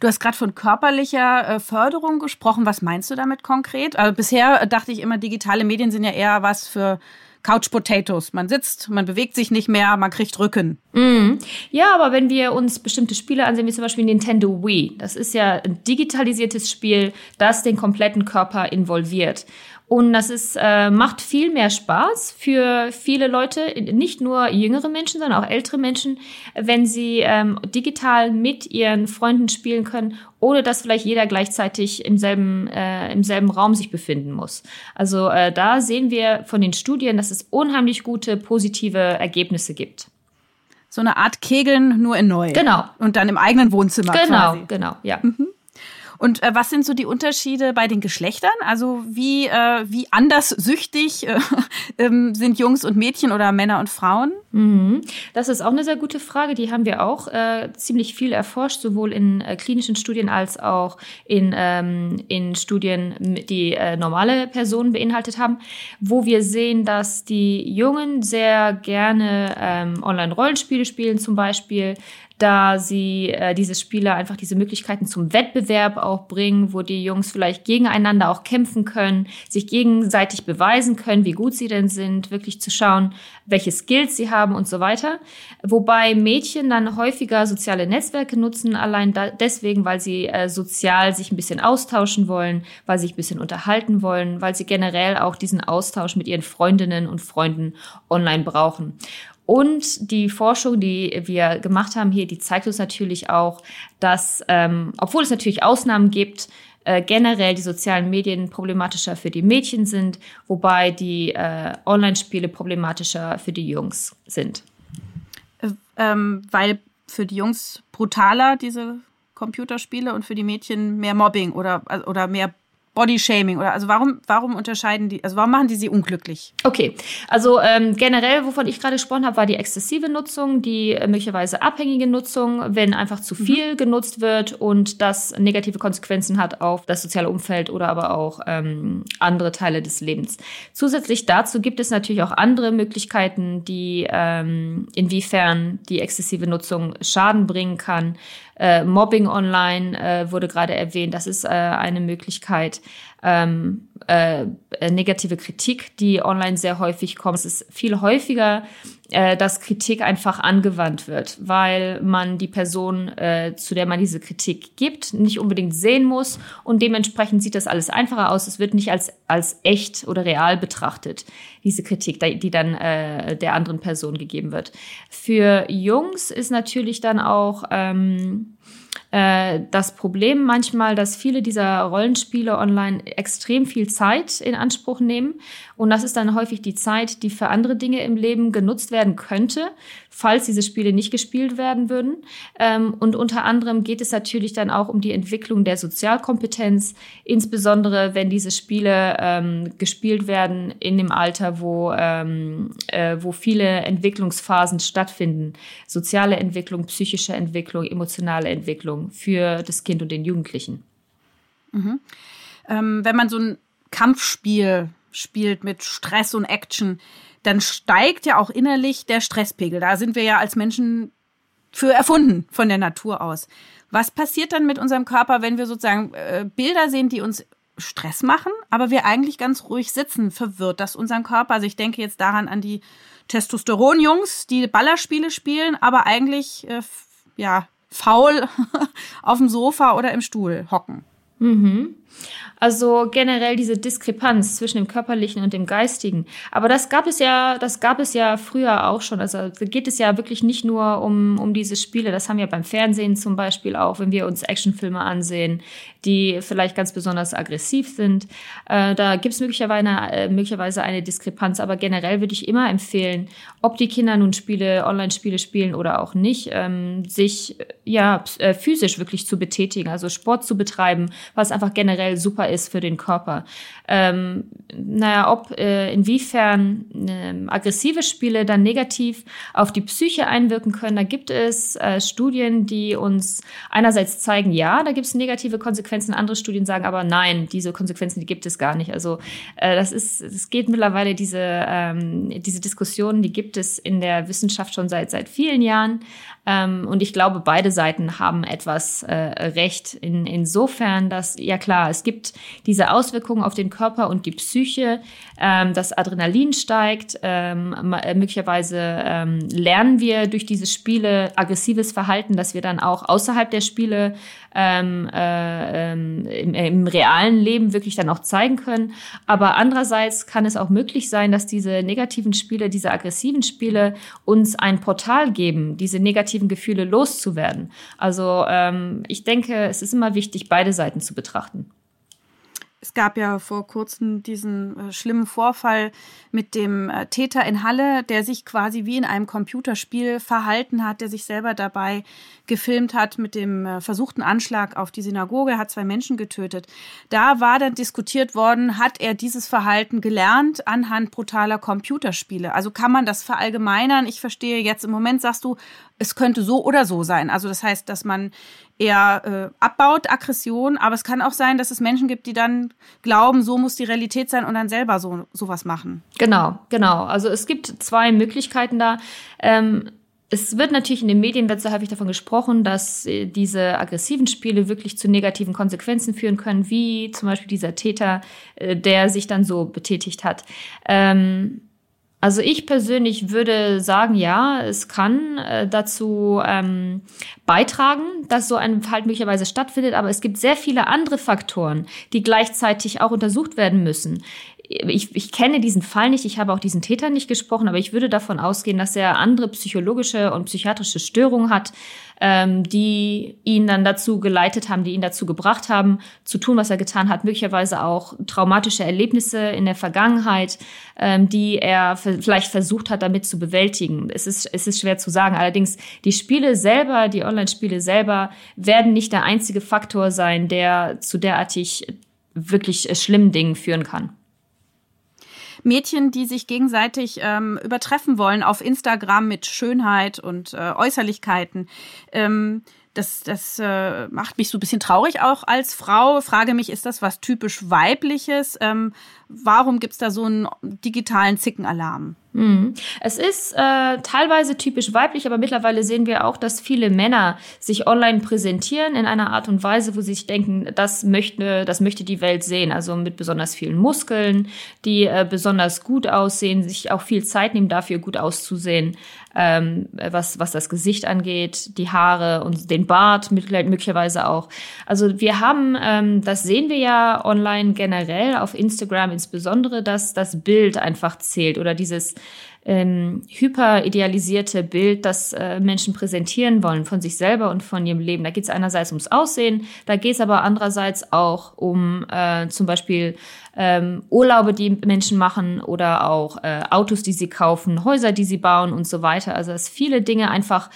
Du hast gerade von körperlicher äh, Förderung gesprochen. Was meinst du damit konkret? Also bisher dachte ich immer, digitale Medien sind ja eher was für Couch Potatoes. Man sitzt, man bewegt sich nicht mehr, man kriegt Rücken. Mm. Ja, aber wenn wir uns bestimmte Spiele ansehen, wie zum Beispiel Nintendo Wii, das ist ja ein digitalisiertes Spiel, das den kompletten Körper involviert. Und das ist, äh, macht viel mehr Spaß für viele Leute, nicht nur jüngere Menschen, sondern auch ältere Menschen, wenn sie ähm, digital mit ihren Freunden spielen können, ohne dass vielleicht jeder gleichzeitig im selben, äh, im selben Raum sich befinden muss. Also äh, da sehen wir von den Studien, dass es unheimlich gute, positive Ergebnisse gibt. So eine Art Kegeln nur in neu. Genau. Und dann im eigenen Wohnzimmer genau, quasi. Genau, genau, ja. Mhm. Und äh, was sind so die Unterschiede bei den Geschlechtern? Also wie, äh, wie anders süchtig äh, ähm, sind Jungs und Mädchen oder Männer und Frauen? Mhm. Das ist auch eine sehr gute Frage. Die haben wir auch äh, ziemlich viel erforscht, sowohl in äh, klinischen Studien als auch in, ähm, in Studien, die äh, normale Personen beinhaltet haben, wo wir sehen, dass die Jungen sehr gerne ähm, Online-Rollenspiele spielen zum Beispiel, da sie äh, diese Spieler einfach diese Möglichkeiten zum Wettbewerb auch bringen, wo die Jungs vielleicht gegeneinander auch kämpfen können, sich gegenseitig beweisen können, wie gut sie denn sind, wirklich zu schauen, welche Skills sie haben und so weiter. Wobei Mädchen dann häufiger soziale Netzwerke nutzen, allein da, deswegen, weil sie äh, sozial sich ein bisschen austauschen wollen, weil sie sich ein bisschen unterhalten wollen, weil sie generell auch diesen Austausch mit ihren Freundinnen und Freunden online brauchen. Und die Forschung, die wir gemacht haben hier, die zeigt uns natürlich auch, dass, ähm, obwohl es natürlich Ausnahmen gibt, äh, generell die sozialen Medien problematischer für die Mädchen sind, wobei die äh, Online-Spiele problematischer für die Jungs sind. Äh, ähm, weil für die Jungs brutaler diese Computerspiele und für die Mädchen mehr Mobbing oder, oder mehr Bodyshaming oder also warum, warum unterscheiden die, also warum machen die sie unglücklich? Okay, also ähm, generell, wovon ich gerade gesprochen habe, war die exzessive Nutzung, die äh, möglicherweise abhängige Nutzung, wenn einfach zu mhm. viel mhm. genutzt wird und das negative Konsequenzen hat auf das soziale Umfeld oder aber auch ähm, andere Teile des Lebens. Zusätzlich dazu gibt es natürlich auch andere Möglichkeiten, die ähm, inwiefern die exzessive Nutzung Schaden bringen kann. Äh, Mobbing online äh, wurde gerade erwähnt. Das ist äh, eine Möglichkeit. Ähm, äh, negative Kritik, die online sehr häufig kommt. Es ist viel häufiger äh, dass Kritik einfach angewandt wird, weil man die Person, äh, zu der man diese Kritik gibt, nicht unbedingt sehen muss und dementsprechend sieht das alles einfacher aus. Es wird nicht als, als echt oder real betrachtet, diese Kritik, die dann äh, der anderen Person gegeben wird. Für Jungs ist natürlich dann auch ähm, äh, das Problem manchmal, dass viele dieser Rollenspiele online extrem viel Zeit in Anspruch nehmen. Und das ist dann häufig die Zeit, die für andere Dinge im Leben genutzt werden könnte, falls diese Spiele nicht gespielt werden würden. Ähm, und unter anderem geht es natürlich dann auch um die Entwicklung der Sozialkompetenz, insbesondere wenn diese Spiele ähm, gespielt werden in dem Alter, wo, ähm, äh, wo viele Entwicklungsphasen stattfinden. Soziale Entwicklung, psychische Entwicklung, emotionale Entwicklung für das Kind und den Jugendlichen. Mhm. Ähm, wenn man so ein Kampfspiel spielt mit Stress und Action, dann steigt ja auch innerlich der Stresspegel. Da sind wir ja als Menschen für erfunden von der Natur aus. Was passiert dann mit unserem Körper, wenn wir sozusagen äh, Bilder sehen, die uns Stress machen, aber wir eigentlich ganz ruhig sitzen? Verwirrt das unseren Körper? Also ich denke jetzt daran an die Testosteron-Jungs, die Ballerspiele spielen, aber eigentlich äh, ja faul auf dem Sofa oder im Stuhl hocken. Mhm. Also generell diese Diskrepanz zwischen dem körperlichen und dem geistigen. Aber das gab es ja, das gab es ja früher auch schon. Also geht es ja wirklich nicht nur um, um diese Spiele. Das haben wir beim Fernsehen zum Beispiel auch, wenn wir uns Actionfilme ansehen, die vielleicht ganz besonders aggressiv sind. Äh, da gibt es möglicherweise, äh, möglicherweise eine Diskrepanz. Aber generell würde ich immer empfehlen, ob die Kinder nun Spiele, Online-Spiele spielen oder auch nicht, ähm, sich ja äh, physisch wirklich zu betätigen, also Sport zu betreiben, was einfach generell super ist für den Körper. Ähm, naja, ob äh, inwiefern äh, aggressive Spiele dann negativ auf die Psyche einwirken können, da gibt es äh, Studien, die uns einerseits zeigen, ja, da gibt es negative Konsequenzen, andere Studien sagen aber nein, diese Konsequenzen, die gibt es gar nicht. Also äh, das ist, es geht mittlerweile diese, ähm, diese Diskussionen, die gibt es in der Wissenschaft schon seit, seit vielen Jahren. Ähm, und ich glaube, beide Seiten haben etwas äh, recht in, insofern, dass, ja klar, es gibt diese Auswirkungen auf den Körper und die Psyche, ähm, das Adrenalin steigt, ähm, äh, möglicherweise ähm, lernen wir durch diese Spiele aggressives Verhalten, das wir dann auch außerhalb der Spiele ähm, äh, ähm, im, im realen Leben wirklich dann auch zeigen können. Aber andererseits kann es auch möglich sein, dass diese negativen Spiele, diese aggressiven Spiele uns ein Portal geben, diese negativen Gefühle loszuwerden. Also ähm, ich denke, es ist immer wichtig, beide Seiten zu betrachten. Es gab ja vor kurzem diesen äh, schlimmen Vorfall mit dem äh, Täter in Halle, der sich quasi wie in einem Computerspiel verhalten hat, der sich selber dabei gefilmt hat mit dem äh, versuchten Anschlag auf die Synagoge, hat zwei Menschen getötet. Da war dann diskutiert worden, hat er dieses Verhalten gelernt anhand brutaler Computerspiele? Also kann man das verallgemeinern? Ich verstehe jetzt im Moment sagst du, es könnte so oder so sein. Also das heißt, dass man eher äh, abbaut, Aggression, aber es kann auch sein, dass es Menschen gibt, die dann glauben, so muss die Realität sein und dann selber so sowas machen. Genau, genau. Also es gibt zwei Möglichkeiten da. Ähm, es wird natürlich in den Medien wird sehr häufig davon gesprochen, dass äh, diese aggressiven Spiele wirklich zu negativen Konsequenzen führen können, wie zum Beispiel dieser Täter, äh, der sich dann so betätigt hat. Ähm, also ich persönlich würde sagen, ja, es kann äh, dazu ähm, beitragen, dass so ein Verhalten möglicherweise stattfindet, aber es gibt sehr viele andere Faktoren, die gleichzeitig auch untersucht werden müssen. Ich, ich kenne diesen Fall nicht, ich habe auch diesen Täter nicht gesprochen, aber ich würde davon ausgehen, dass er andere psychologische und psychiatrische Störungen hat, ähm, die ihn dann dazu geleitet haben, die ihn dazu gebracht haben, zu tun, was er getan hat, möglicherweise auch traumatische Erlebnisse in der Vergangenheit, ähm, die er vielleicht versucht hat, damit zu bewältigen. Es ist, es ist schwer zu sagen. Allerdings, die Spiele selber, die Online-Spiele selber, werden nicht der einzige Faktor sein, der zu derartig wirklich schlimmen Dingen führen kann. Mädchen, die sich gegenseitig ähm, übertreffen wollen auf Instagram mit Schönheit und äh, Äußerlichkeiten. Ähm, das, das äh, macht mich so ein bisschen traurig auch als Frau. Frage mich, ist das was typisch weibliches? Ähm, warum gibt's da so einen digitalen Zickenalarm? Mhm. Es ist äh, teilweise typisch weiblich, aber mittlerweile sehen wir auch, dass viele Männer sich online präsentieren in einer Art und Weise, wo sie sich denken, das möchte, das möchte die Welt sehen. Also mit besonders vielen Muskeln, die äh, besonders gut aussehen, sich auch viel Zeit nehmen, dafür gut auszusehen, ähm, was, was das Gesicht angeht, die Haare und den Bart möglicherweise auch. Also wir haben, ähm, das sehen wir ja online generell, auf Instagram insbesondere, dass das Bild einfach zählt oder dieses ähm, hyperidealisierte Bild, das äh, Menschen präsentieren wollen von sich selber und von ihrem Leben. Da geht es einerseits ums Aussehen, da geht es aber andererseits auch um äh, zum Beispiel ähm, Urlaube, die Menschen machen oder auch äh, Autos, die sie kaufen, Häuser, die sie bauen und so weiter. Also dass viele Dinge einfach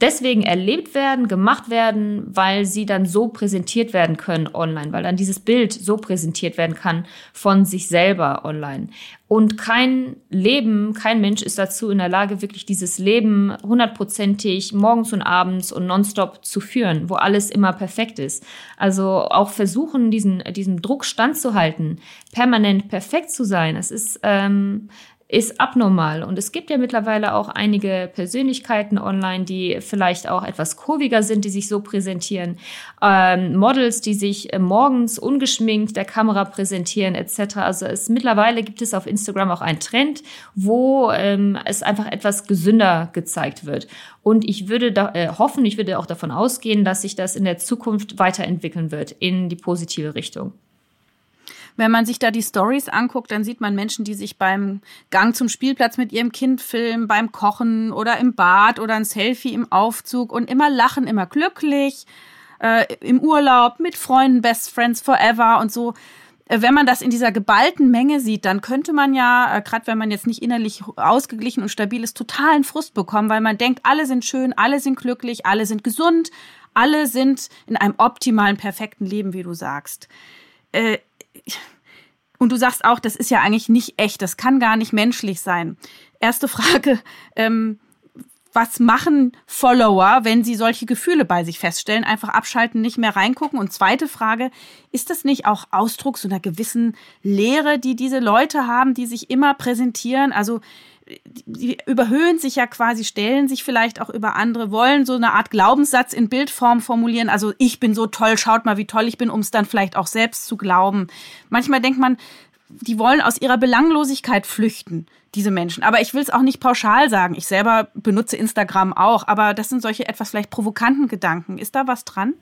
deswegen erlebt werden, gemacht werden, weil sie dann so präsentiert werden können online, weil dann dieses Bild so präsentiert werden kann von sich selber online. Und kein Leben, kein Mensch ist dazu in der Lage, wirklich dieses Leben hundertprozentig morgens und abends und nonstop zu führen, wo alles immer perfekt ist. Also auch versuchen, diesen, diesem Druck standzuhalten, permanent perfekt zu sein. Es ist, ähm, ist abnormal. Und es gibt ja mittlerweile auch einige Persönlichkeiten online, die vielleicht auch etwas kurviger sind, die sich so präsentieren. Ähm, Models, die sich äh, morgens ungeschminkt der Kamera präsentieren, etc. Also es mittlerweile gibt es auf Instagram auch einen Trend, wo ähm, es einfach etwas gesünder gezeigt wird. Und ich würde da, äh, hoffen, ich würde auch davon ausgehen, dass sich das in der Zukunft weiterentwickeln wird in die positive Richtung. Wenn man sich da die Stories anguckt, dann sieht man Menschen, die sich beim Gang zum Spielplatz mit ihrem Kind filmen, beim Kochen oder im Bad oder ein Selfie im Aufzug und immer lachen, immer glücklich, äh, im Urlaub mit Freunden, Best Friends Forever und so. Äh, wenn man das in dieser geballten Menge sieht, dann könnte man ja, äh, gerade wenn man jetzt nicht innerlich ausgeglichen und stabil ist, totalen Frust bekommen, weil man denkt, alle sind schön, alle sind glücklich, alle sind gesund, alle sind in einem optimalen, perfekten Leben, wie du sagst. Und du sagst auch, das ist ja eigentlich nicht echt, das kann gar nicht menschlich sein. Erste Frage, ähm, was machen Follower, wenn sie solche Gefühle bei sich feststellen? Einfach abschalten, nicht mehr reingucken. Und zweite Frage, ist das nicht auch Ausdruck so einer gewissen Lehre, die diese Leute haben, die sich immer präsentieren? Also die überhöhen sich ja quasi, stellen sich vielleicht auch über andere, wollen so eine Art Glaubenssatz in Bildform formulieren. Also ich bin so toll, schaut mal, wie toll ich bin, um es dann vielleicht auch selbst zu glauben. Manchmal denkt man, die wollen aus ihrer Belanglosigkeit flüchten, diese Menschen. Aber ich will es auch nicht pauschal sagen. Ich selber benutze Instagram auch, aber das sind solche etwas vielleicht provokanten Gedanken. Ist da was dran?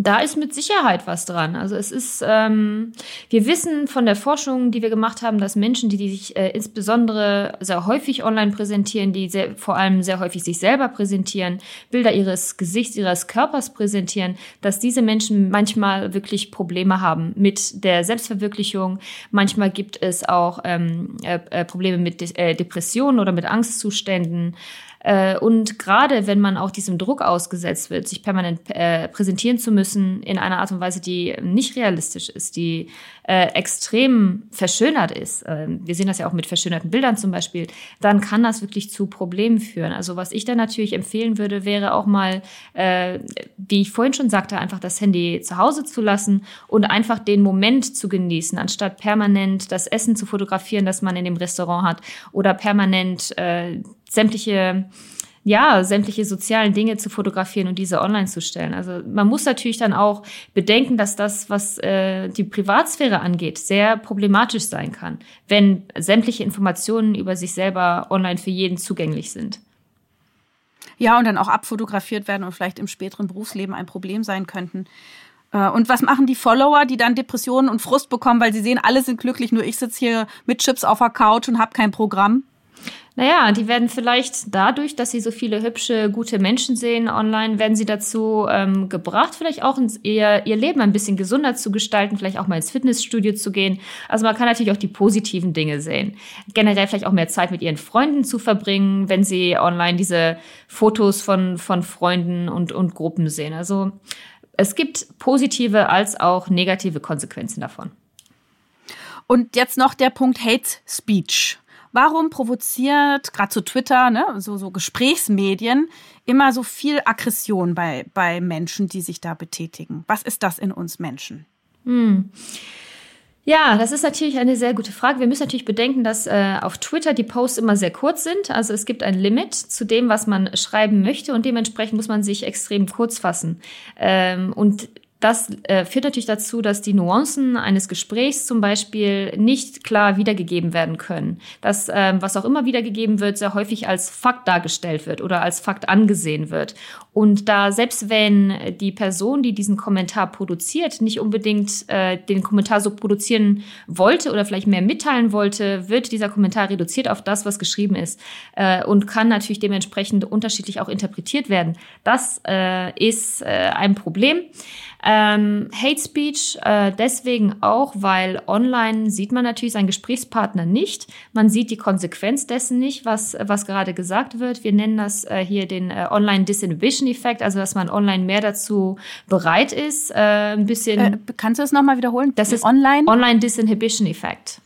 Da ist mit Sicherheit was dran. Also es ist, ähm, wir wissen von der Forschung, die wir gemacht haben, dass Menschen, die, die sich äh, insbesondere sehr häufig online präsentieren, die sehr, vor allem sehr häufig sich selber präsentieren, Bilder ihres Gesichts, ihres Körpers präsentieren, dass diese Menschen manchmal wirklich Probleme haben mit der Selbstverwirklichung. Manchmal gibt es auch ähm, äh, äh Probleme mit De äh, Depressionen oder mit Angstzuständen. Äh, und gerade wenn man auch diesem Druck ausgesetzt wird, sich permanent äh, präsentieren zu müssen in einer Art und Weise, die nicht realistisch ist, die äh, extrem verschönert ist, wir sehen das ja auch mit verschönerten Bildern zum Beispiel, dann kann das wirklich zu Problemen führen. Also was ich da natürlich empfehlen würde, wäre auch mal, wie ich vorhin schon sagte, einfach das Handy zu Hause zu lassen und einfach den Moment zu genießen, anstatt permanent das Essen zu fotografieren, das man in dem Restaurant hat oder permanent äh, sämtliche ja, sämtliche sozialen Dinge zu fotografieren und diese online zu stellen. Also man muss natürlich dann auch bedenken, dass das, was äh, die Privatsphäre angeht, sehr problematisch sein kann, wenn sämtliche Informationen über sich selber online für jeden zugänglich sind. Ja, und dann auch abfotografiert werden und vielleicht im späteren Berufsleben ein Problem sein könnten. Äh, und was machen die Follower, die dann Depressionen und Frust bekommen, weil sie sehen, alle sind glücklich, nur ich sitze hier mit Chips auf der Couch und habe kein Programm? Naja, die werden vielleicht dadurch, dass sie so viele hübsche, gute Menschen sehen online, werden sie dazu ähm, gebracht, vielleicht auch ins, ihr, ihr Leben ein bisschen gesunder zu gestalten, vielleicht auch mal ins Fitnessstudio zu gehen. Also man kann natürlich auch die positiven Dinge sehen. Generell vielleicht auch mehr Zeit mit ihren Freunden zu verbringen, wenn sie online diese Fotos von, von Freunden und, und Gruppen sehen. Also es gibt positive als auch negative Konsequenzen davon. Und jetzt noch der Punkt Hate Speech. Warum provoziert gerade zu Twitter, ne, so, so Gesprächsmedien, immer so viel Aggression bei, bei Menschen, die sich da betätigen? Was ist das in uns Menschen? Hm. Ja, das ist natürlich eine sehr gute Frage. Wir müssen natürlich bedenken, dass äh, auf Twitter die Posts immer sehr kurz sind. Also es gibt ein Limit zu dem, was man schreiben möchte und dementsprechend muss man sich extrem kurz fassen. Ähm, und das äh, führt natürlich dazu, dass die Nuancen eines Gesprächs zum Beispiel nicht klar wiedergegeben werden können. Das, ähm, was auch immer wiedergegeben wird, sehr häufig als Fakt dargestellt wird oder als Fakt angesehen wird. Und da selbst wenn die Person, die diesen Kommentar produziert, nicht unbedingt äh, den Kommentar so produzieren wollte oder vielleicht mehr mitteilen wollte, wird dieser Kommentar reduziert auf das, was geschrieben ist äh, und kann natürlich dementsprechend unterschiedlich auch interpretiert werden. Das äh, ist äh, ein Problem. Ähm, Hate Speech äh, deswegen auch, weil online sieht man natürlich seinen Gesprächspartner nicht. Man sieht die Konsequenz dessen nicht, was, was gerade gesagt wird. Wir nennen das äh, hier den äh, Online Disinhibition-Effekt, also dass man online mehr dazu bereit ist, äh, ein bisschen. Äh, kannst du das nochmal wiederholen? Das ist Online? Online Disinhibition-Effekt.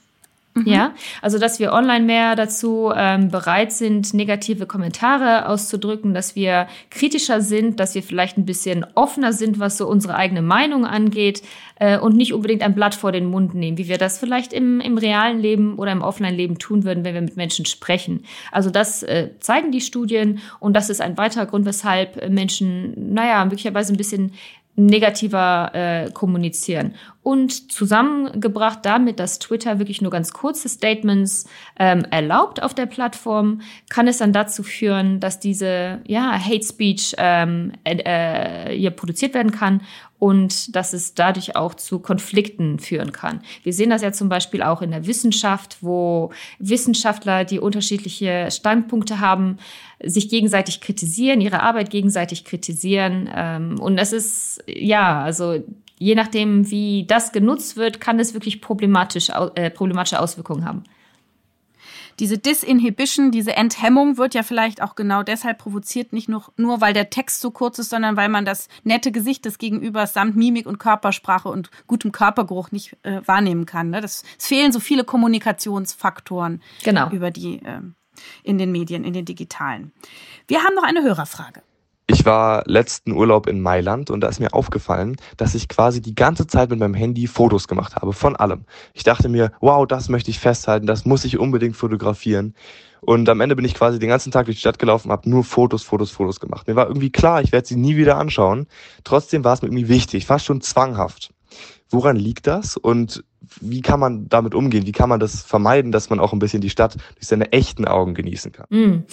Mhm. Ja, also dass wir online mehr dazu ähm, bereit sind, negative Kommentare auszudrücken, dass wir kritischer sind, dass wir vielleicht ein bisschen offener sind, was so unsere eigene Meinung angeht äh, und nicht unbedingt ein Blatt vor den Mund nehmen, wie wir das vielleicht im, im realen Leben oder im Offline-Leben tun würden, wenn wir mit Menschen sprechen. Also das äh, zeigen die Studien und das ist ein weiterer Grund, weshalb Menschen, naja, möglicherweise ein bisschen negativer äh, kommunizieren. Und zusammengebracht damit, dass Twitter wirklich nur ganz kurze Statements ähm, erlaubt auf der Plattform, kann es dann dazu führen, dass diese ja, Hate Speech ähm, äh, hier produziert werden kann und dass es dadurch auch zu Konflikten führen kann. Wir sehen das ja zum Beispiel auch in der Wissenschaft, wo Wissenschaftler, die unterschiedliche Standpunkte haben, sich gegenseitig kritisieren, ihre Arbeit gegenseitig kritisieren. Ähm, und das ist, ja, also je nachdem, wie das genutzt wird, kann es wirklich problematisch, äh, problematische Auswirkungen haben diese Disinhibition, diese Enthemmung wird ja vielleicht auch genau deshalb provoziert, nicht nur, nur weil der Text so kurz ist, sondern weil man das nette Gesicht des Gegenübers samt Mimik und Körpersprache und gutem Körpergeruch nicht äh, wahrnehmen kann. Ne? Das, es fehlen so viele Kommunikationsfaktoren genau. über die äh, in den Medien, in den digitalen. Wir haben noch eine Hörerfrage. Ich war letzten Urlaub in Mailand und da ist mir aufgefallen, dass ich quasi die ganze Zeit mit meinem Handy Fotos gemacht habe, von allem. Ich dachte mir, wow, das möchte ich festhalten, das muss ich unbedingt fotografieren. Und am Ende bin ich quasi den ganzen Tag durch die Stadt gelaufen, habe nur Fotos, Fotos, Fotos gemacht. Mir war irgendwie klar, ich werde sie nie wieder anschauen. Trotzdem war es mir irgendwie wichtig, fast schon zwanghaft. Woran liegt das und wie kann man damit umgehen? Wie kann man das vermeiden, dass man auch ein bisschen die Stadt durch seine echten Augen genießen kann? Mm.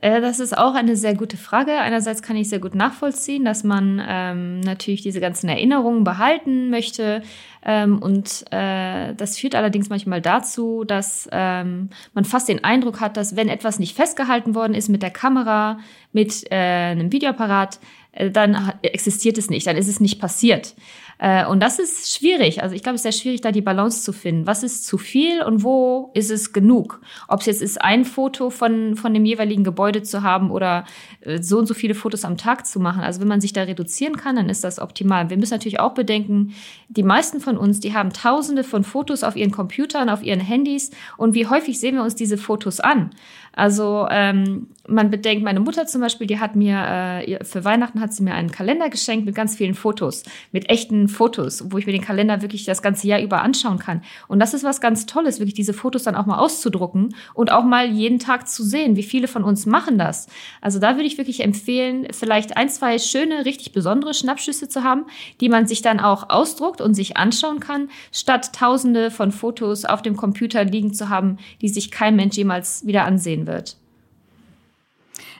Das ist auch eine sehr gute Frage. Einerseits kann ich sehr gut nachvollziehen, dass man ähm, natürlich diese ganzen Erinnerungen behalten möchte. Ähm, und äh, das führt allerdings manchmal dazu, dass ähm, man fast den Eindruck hat, dass wenn etwas nicht festgehalten worden ist mit der Kamera, mit äh, einem Videoapparat, äh, dann existiert es nicht, dann ist es nicht passiert. Äh, und das ist schwierig. Also ich glaube, es ist sehr schwierig, da die Balance zu finden. Was ist zu viel und wo ist es genug? Ob es jetzt ist, ein Foto von, von dem jeweiligen Gebäude zu haben oder äh, so und so viele Fotos am Tag zu machen. Also wenn man sich da reduzieren kann, dann ist das optimal. Wir müssen natürlich auch bedenken, die meisten von uns, die haben tausende von Fotos auf ihren Computern, auf ihren Handys. Und wie häufig sehen wir uns diese Fotos an? Also ähm, man bedenkt, meine Mutter zum Beispiel, die hat mir äh, für Weihnachten hat sie mir einen Kalender geschenkt mit ganz vielen Fotos, mit echten Fotos, wo ich mir den Kalender wirklich das ganze Jahr über anschauen kann. Und das ist was ganz Tolles, wirklich diese Fotos dann auch mal auszudrucken und auch mal jeden Tag zu sehen. Wie viele von uns machen das? Also da würde ich wirklich empfehlen, vielleicht ein, zwei schöne, richtig besondere Schnappschüsse zu haben, die man sich dann auch ausdruckt und sich anschauen kann, statt Tausende von Fotos auf dem Computer liegen zu haben, die sich kein Mensch jemals wieder ansehen wird.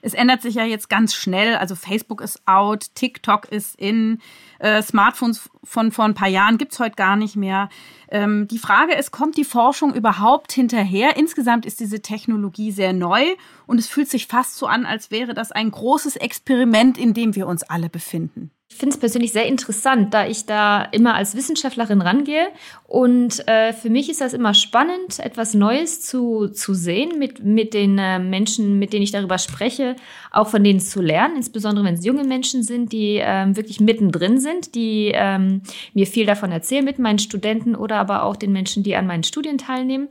es ändert sich ja jetzt ganz schnell. Also Facebook ist out, TikTok ist in, äh, Smartphones von vor ein paar Jahren gibt's heute gar nicht mehr. Ähm, die Frage ist, kommt die Forschung überhaupt hinterher? Insgesamt ist diese Technologie sehr neu und es fühlt sich fast so an, als wäre das ein großes Experiment, in dem wir uns alle befinden. Ich finde es persönlich sehr interessant, da ich da immer als Wissenschaftlerin rangehe. Und äh, für mich ist das immer spannend, etwas Neues zu, zu sehen, mit, mit den äh, Menschen, mit denen ich darüber spreche, auch von denen zu lernen, insbesondere wenn es junge Menschen sind, die ähm, wirklich mittendrin sind, die ähm, mir viel davon erzählen mit meinen Studenten oder aber auch den Menschen, die an meinen Studien teilnehmen.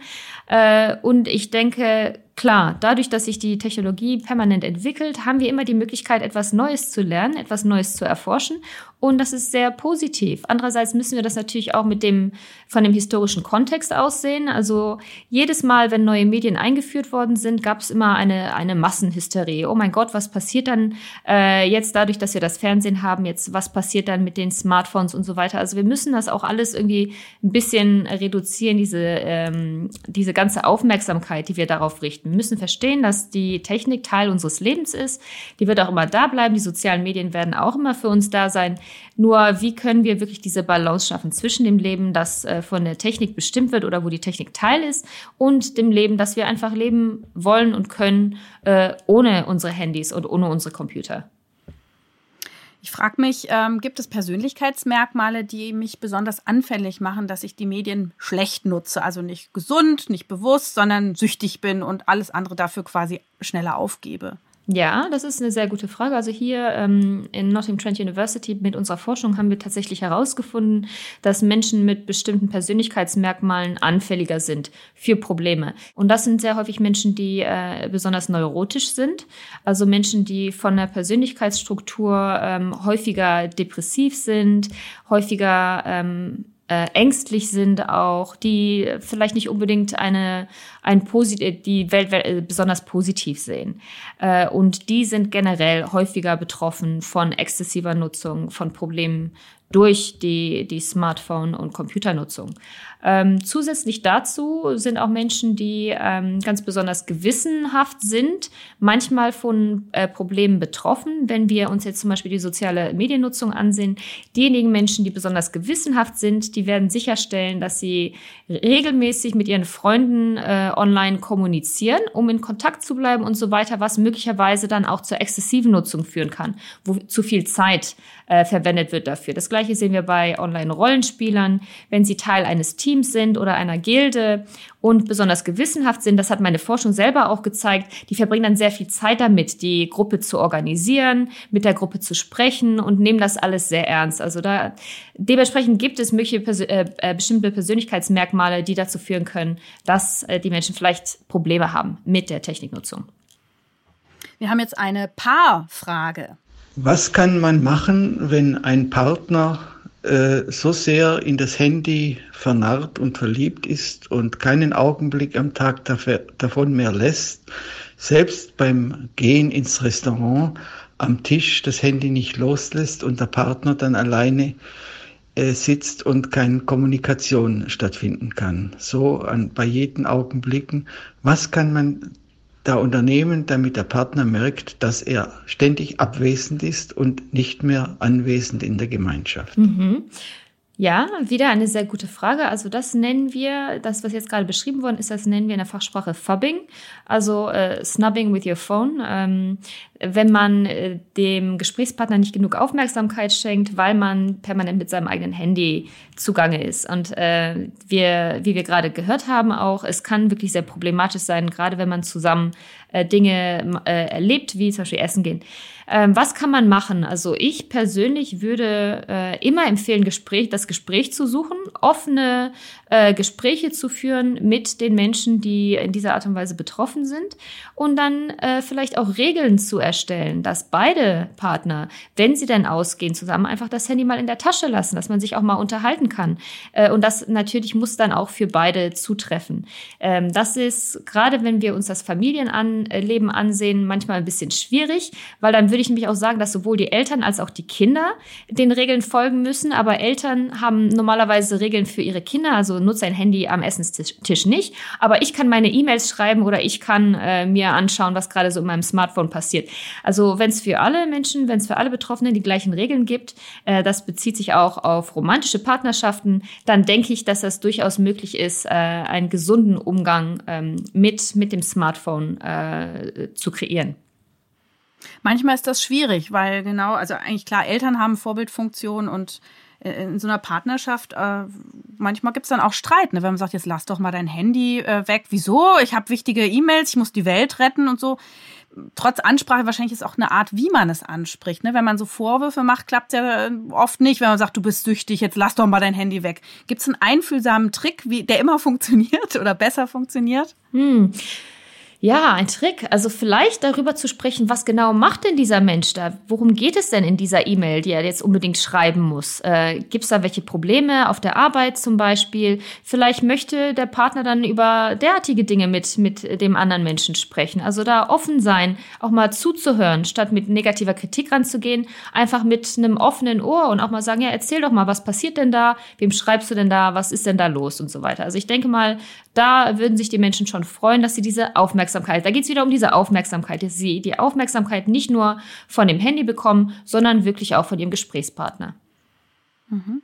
Äh, und ich denke, Klar, dadurch, dass sich die Technologie permanent entwickelt, haben wir immer die Möglichkeit, etwas Neues zu lernen, etwas Neues zu erforschen. Und das ist sehr positiv. Andererseits müssen wir das natürlich auch mit dem, von dem historischen Kontext aussehen. Also jedes Mal, wenn neue Medien eingeführt worden sind, gab es immer eine, eine Massenhysterie. Oh mein Gott, was passiert dann äh, jetzt dadurch, dass wir das Fernsehen haben? Jetzt, was passiert dann mit den Smartphones und so weiter? Also wir müssen das auch alles irgendwie ein bisschen reduzieren, diese, ähm, diese ganze Aufmerksamkeit, die wir darauf richten. Wir müssen verstehen, dass die Technik Teil unseres Lebens ist. Die wird auch immer da bleiben. Die sozialen Medien werden auch immer für uns da sein. Nur wie können wir wirklich diese Balance schaffen zwischen dem Leben, das äh, von der Technik bestimmt wird oder wo die Technik Teil ist, und dem Leben, das wir einfach leben wollen und können äh, ohne unsere Handys und ohne unsere Computer. Ich frage mich, ähm, gibt es Persönlichkeitsmerkmale, die mich besonders anfällig machen, dass ich die Medien schlecht nutze? Also nicht gesund, nicht bewusst, sondern süchtig bin und alles andere dafür quasi schneller aufgebe. Ja, das ist eine sehr gute Frage. Also hier ähm, in Nottingham Trent University mit unserer Forschung haben wir tatsächlich herausgefunden, dass Menschen mit bestimmten Persönlichkeitsmerkmalen anfälliger sind für Probleme. Und das sind sehr häufig Menschen, die äh, besonders neurotisch sind. Also Menschen, die von der Persönlichkeitsstruktur ähm, häufiger depressiv sind, häufiger ähm, äh, ängstlich sind auch, die vielleicht nicht unbedingt eine, ein Posit die Welt äh, besonders positiv sehen. Äh, und die sind generell häufiger betroffen von exzessiver Nutzung, von Problemen durch die, die Smartphone- und Computernutzung. Ähm, zusätzlich dazu sind auch Menschen, die ähm, ganz besonders gewissenhaft sind, manchmal von äh, Problemen betroffen. Wenn wir uns jetzt zum Beispiel die soziale Mediennutzung ansehen, diejenigen Menschen, die besonders gewissenhaft sind, die werden sicherstellen, dass sie regelmäßig mit ihren Freunden äh, online kommunizieren, um in Kontakt zu bleiben und so weiter, was möglicherweise dann auch zur exzessiven Nutzung führen kann, wo zu viel Zeit äh, verwendet wird dafür. Das gleiche sehen wir bei Online-Rollenspielern, wenn sie Teil eines Teams sind oder einer Gilde und besonders gewissenhaft sind. Das hat meine Forschung selber auch gezeigt. Die verbringen dann sehr viel Zeit damit, die Gruppe zu organisieren, mit der Gruppe zu sprechen und nehmen das alles sehr ernst. Also da dementsprechend gibt es mögliche Persö äh, äh, bestimmte Persönlichkeitsmerkmale, die dazu führen können, dass äh, die Menschen vielleicht Probleme haben mit der Techniknutzung. Wir haben jetzt eine Paarfrage. Was kann man machen, wenn ein Partner äh, so sehr in das Handy vernarrt und verliebt ist und keinen Augenblick am Tag dafür, davon mehr lässt, selbst beim Gehen ins Restaurant am Tisch das Handy nicht loslässt und der Partner dann alleine äh, sitzt und keine Kommunikation stattfinden kann. So an, bei jedem Augenblicken. Was kann man da unternehmen, damit der Partner merkt, dass er ständig abwesend ist und nicht mehr anwesend in der Gemeinschaft. Mhm. Ja, wieder eine sehr gute Frage. Also das nennen wir, das, was jetzt gerade beschrieben worden ist, das nennen wir in der Fachsprache Fubbing, also äh, Snubbing with your phone. Ähm, wenn man äh, dem Gesprächspartner nicht genug Aufmerksamkeit schenkt, weil man permanent mit seinem eigenen Handy zugange ist. Und äh, wir, wie wir gerade gehört haben, auch, es kann wirklich sehr problematisch sein, gerade wenn man zusammen äh, Dinge äh, erlebt, wie zum Beispiel Essen gehen. Ähm, was kann man machen? Also ich persönlich würde äh, immer empfehlen, Gespräch, das Gespräch zu suchen, offene äh, Gespräche zu führen mit den Menschen, die in dieser Art und Weise betroffen sind und dann äh, vielleicht auch Regeln zu erstellen, dass beide Partner, wenn sie denn ausgehen, zusammen einfach das Handy mal in der Tasche lassen, dass man sich auch mal unterhalten kann. Äh, und das natürlich muss dann auch für beide zutreffen. Ähm, das ist gerade, wenn wir uns das Familienleben ansehen, manchmal ein bisschen schwierig, weil dann würde würde ich nämlich auch sagen, dass sowohl die Eltern als auch die Kinder den Regeln folgen müssen. Aber Eltern haben normalerweise Regeln für ihre Kinder. Also nutze ein Handy am Essenstisch nicht. Aber ich kann meine E-Mails schreiben oder ich kann äh, mir anschauen, was gerade so in meinem Smartphone passiert. Also wenn es für alle Menschen, wenn es für alle Betroffenen die gleichen Regeln gibt, äh, das bezieht sich auch auf romantische Partnerschaften, dann denke ich, dass das durchaus möglich ist, äh, einen gesunden Umgang ähm, mit, mit dem Smartphone äh, zu kreieren. Manchmal ist das schwierig, weil genau, also eigentlich klar, Eltern haben Vorbildfunktion und in so einer Partnerschaft, äh, manchmal gibt es dann auch Streit, ne? wenn man sagt, jetzt lass doch mal dein Handy äh, weg. Wieso? Ich habe wichtige E-Mails, ich muss die Welt retten und so. Trotz Ansprache wahrscheinlich ist auch eine Art, wie man es anspricht. Ne? Wenn man so Vorwürfe macht, klappt es ja äh, oft nicht, wenn man sagt, du bist süchtig, jetzt lass doch mal dein Handy weg. Gibt es einen einfühlsamen Trick, wie, der immer funktioniert oder besser funktioniert? Hm. Ja, ein Trick. Also vielleicht darüber zu sprechen, was genau macht denn dieser Mensch da? Worum geht es denn in dieser E-Mail, die er jetzt unbedingt schreiben muss? Äh, Gibt es da welche Probleme auf der Arbeit zum Beispiel? Vielleicht möchte der Partner dann über derartige Dinge mit, mit dem anderen Menschen sprechen. Also da offen sein, auch mal zuzuhören, statt mit negativer Kritik ranzugehen, einfach mit einem offenen Ohr und auch mal sagen, ja, erzähl doch mal, was passiert denn da? Wem schreibst du denn da? Was ist denn da los? Und so weiter. Also ich denke mal, da würden sich die Menschen schon freuen, dass sie diese Aufmerksamkeit Aufmerksamkeit. Da geht es wieder um diese Aufmerksamkeit, dass sie die Aufmerksamkeit nicht nur von dem Handy bekommen, sondern wirklich auch von ihrem Gesprächspartner. Mhm.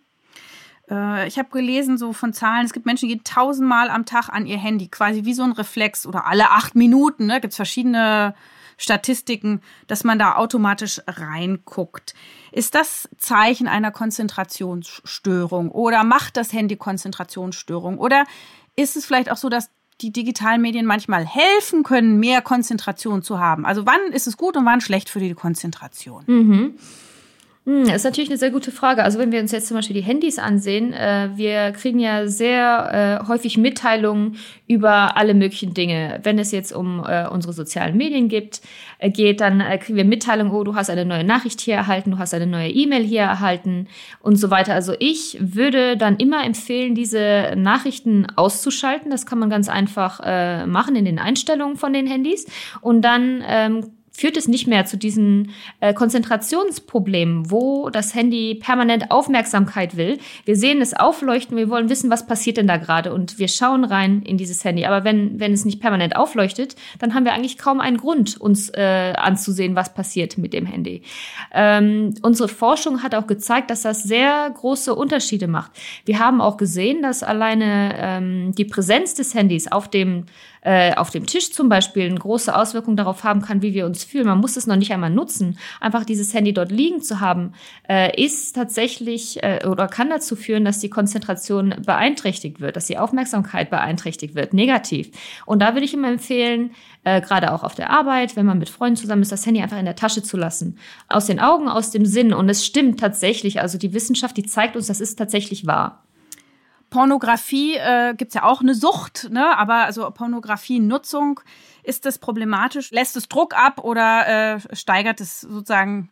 Äh, ich habe gelesen, so von Zahlen, es gibt Menschen, die gehen tausendmal am Tag an ihr Handy, quasi wie so ein Reflex oder alle acht Minuten. Ne? Gibt es verschiedene Statistiken, dass man da automatisch reinguckt. Ist das Zeichen einer Konzentrationsstörung oder macht das Handy Konzentrationsstörung? Oder ist es vielleicht auch so, dass die digitalen Medien manchmal helfen können, mehr Konzentration zu haben. Also wann ist es gut und wann schlecht für die Konzentration? Mhm. Hm, ist natürlich eine sehr gute Frage. Also wenn wir uns jetzt zum Beispiel die Handys ansehen, äh, wir kriegen ja sehr äh, häufig Mitteilungen über alle möglichen Dinge. Wenn es jetzt um äh, unsere sozialen Medien gibt, äh, geht, dann äh, kriegen wir Mitteilungen, oh, du hast eine neue Nachricht hier erhalten, du hast eine neue E-Mail hier erhalten und so weiter. Also ich würde dann immer empfehlen, diese Nachrichten auszuschalten. Das kann man ganz einfach äh, machen in den Einstellungen von den Handys und dann ähm, führt es nicht mehr zu diesen äh, Konzentrationsproblemen, wo das Handy permanent Aufmerksamkeit will. Wir sehen es aufleuchten, wir wollen wissen, was passiert denn da gerade und wir schauen rein in dieses Handy. Aber wenn, wenn es nicht permanent aufleuchtet, dann haben wir eigentlich kaum einen Grund, uns äh, anzusehen, was passiert mit dem Handy. Ähm, unsere Forschung hat auch gezeigt, dass das sehr große Unterschiede macht. Wir haben auch gesehen, dass alleine ähm, die Präsenz des Handys auf dem äh, auf dem Tisch zum Beispiel eine große Auswirkung darauf haben kann, wie wir uns fühlen. Man muss es noch nicht einmal nutzen. Einfach dieses Handy dort liegen zu haben, äh, ist tatsächlich äh, oder kann dazu führen, dass die Konzentration beeinträchtigt wird, dass die Aufmerksamkeit beeinträchtigt wird, negativ. Und da würde ich immer empfehlen, äh, gerade auch auf der Arbeit, wenn man mit Freunden zusammen ist, das Handy einfach in der Tasche zu lassen. Aus den Augen, aus dem Sinn. Und es stimmt tatsächlich. Also die Wissenschaft, die zeigt uns, das ist tatsächlich wahr. Pornografie äh, gibt es ja auch eine Sucht, ne? aber also Pornografie-Nutzung, ist das problematisch? Lässt es Druck ab oder äh, steigert es sozusagen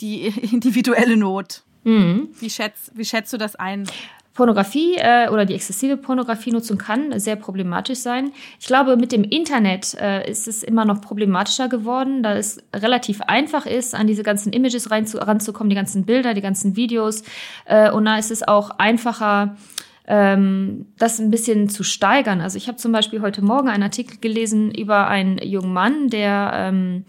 die individuelle Not? Mhm. Wie, schätzt, wie schätzt du das ein? Pornografie äh, oder die exzessive Pornografienutzung kann sehr problematisch sein. Ich glaube, mit dem Internet äh, ist es immer noch problematischer geworden, da es relativ einfach ist, an diese ganzen Images rein zu, ranzukommen, die ganzen Bilder, die ganzen Videos. Äh, und da ist es auch einfacher, ähm, das ein bisschen zu steigern. Also ich habe zum Beispiel heute Morgen einen Artikel gelesen über einen jungen Mann, der ähm,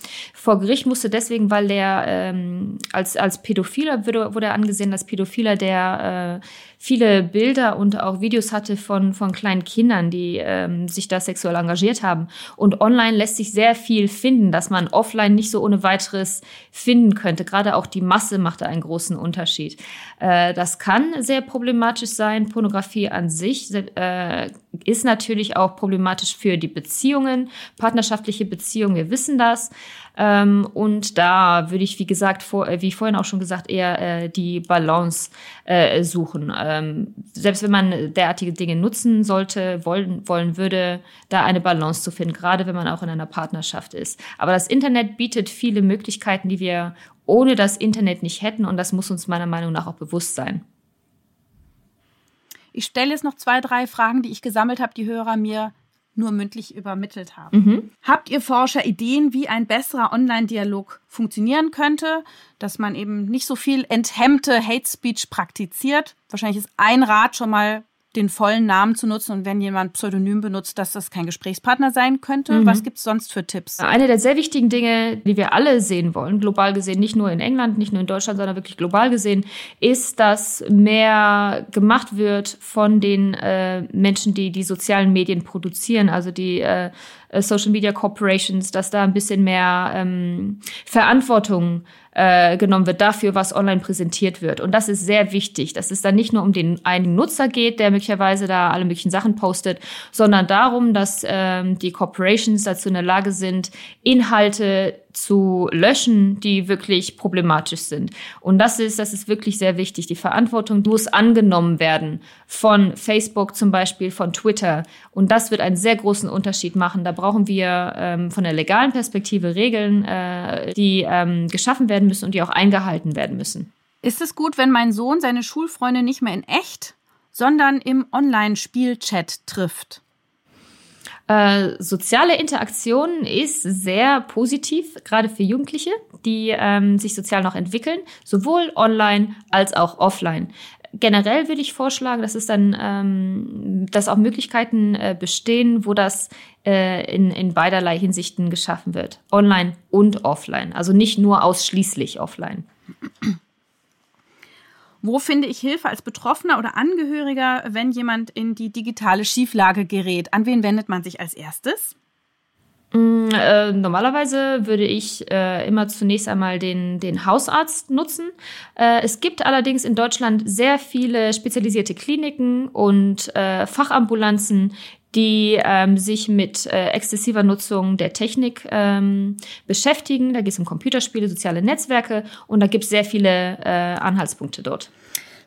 vor Gericht musste deswegen, weil der ähm, als, als Pädophiler wurde, wurde er angesehen als Pädophiler, der äh, viele Bilder und auch Videos hatte von, von kleinen Kindern, die ähm, sich da sexuell engagiert haben. Und online lässt sich sehr viel finden, dass man offline nicht so ohne weiteres finden könnte. Gerade auch die Masse macht da einen großen Unterschied. Äh, das kann sehr problematisch sein. Pornografie an sich äh, ist natürlich auch problematisch für die Beziehungen, partnerschaftliche Beziehungen. Wir wissen das. Ähm, und da würde ich, wie gesagt, vor, äh, wie vorhin auch schon gesagt, eher äh, die Balance äh, suchen. Ähm, selbst wenn man derartige Dinge nutzen sollte, wollen, wollen würde, da eine Balance zu finden, gerade wenn man auch in einer Partnerschaft ist. Aber das Internet bietet viele Möglichkeiten, die wir ohne das Internet nicht hätten und das muss uns meiner Meinung nach auch bewusst sein. Ich stelle jetzt noch zwei, drei Fragen, die ich gesammelt habe, die Hörer mir nur mündlich übermittelt haben. Mhm. Habt ihr Forscher Ideen, wie ein besserer Online-Dialog funktionieren könnte, dass man eben nicht so viel enthemmte Hate Speech praktiziert? Wahrscheinlich ist ein Rat schon mal den vollen Namen zu nutzen und wenn jemand Pseudonym benutzt, dass das kein Gesprächspartner sein könnte. Mhm. Was gibt es sonst für Tipps? Eine der sehr wichtigen Dinge, die wir alle sehen wollen, global gesehen, nicht nur in England, nicht nur in Deutschland, sondern wirklich global gesehen, ist, dass mehr gemacht wird von den äh, Menschen, die die sozialen Medien produzieren, also die äh, Social Media Corporations, dass da ein bisschen mehr ähm, Verantwortung äh, genommen wird dafür, was online präsentiert wird. Und das ist sehr wichtig, dass es dann nicht nur um den einen Nutzer geht, der möglicherweise da alle möglichen Sachen postet, sondern darum, dass ähm, die Corporations dazu in der Lage sind, Inhalte zu löschen, die wirklich problematisch sind. Und das ist, das ist wirklich sehr wichtig. Die Verantwortung muss angenommen werden von Facebook zum Beispiel, von Twitter. Und das wird einen sehr großen Unterschied machen. Da brauchen wir ähm, von der legalen Perspektive Regeln, äh, die ähm, geschaffen werden müssen und die auch eingehalten werden müssen. Ist es gut, wenn mein Sohn seine Schulfreunde nicht mehr in echt, sondern im Online-Spielchat trifft? Äh, soziale Interaktion ist sehr positiv, gerade für Jugendliche, die ähm, sich sozial noch entwickeln, sowohl online als auch offline. Generell würde ich vorschlagen, dass es dann, ähm, dass auch Möglichkeiten äh, bestehen, wo das äh, in, in beiderlei Hinsichten geschaffen wird. Online und offline. Also nicht nur ausschließlich offline. Wo finde ich Hilfe als Betroffener oder Angehöriger, wenn jemand in die digitale Schieflage gerät? An wen wendet man sich als erstes? Mm, äh, normalerweise würde ich äh, immer zunächst einmal den, den Hausarzt nutzen. Äh, es gibt allerdings in Deutschland sehr viele spezialisierte Kliniken und äh, Fachambulanzen, die ähm, sich mit äh, exzessiver Nutzung der Technik ähm, beschäftigen. Da geht es um Computerspiele, soziale Netzwerke und da gibt es sehr viele äh, Anhaltspunkte dort.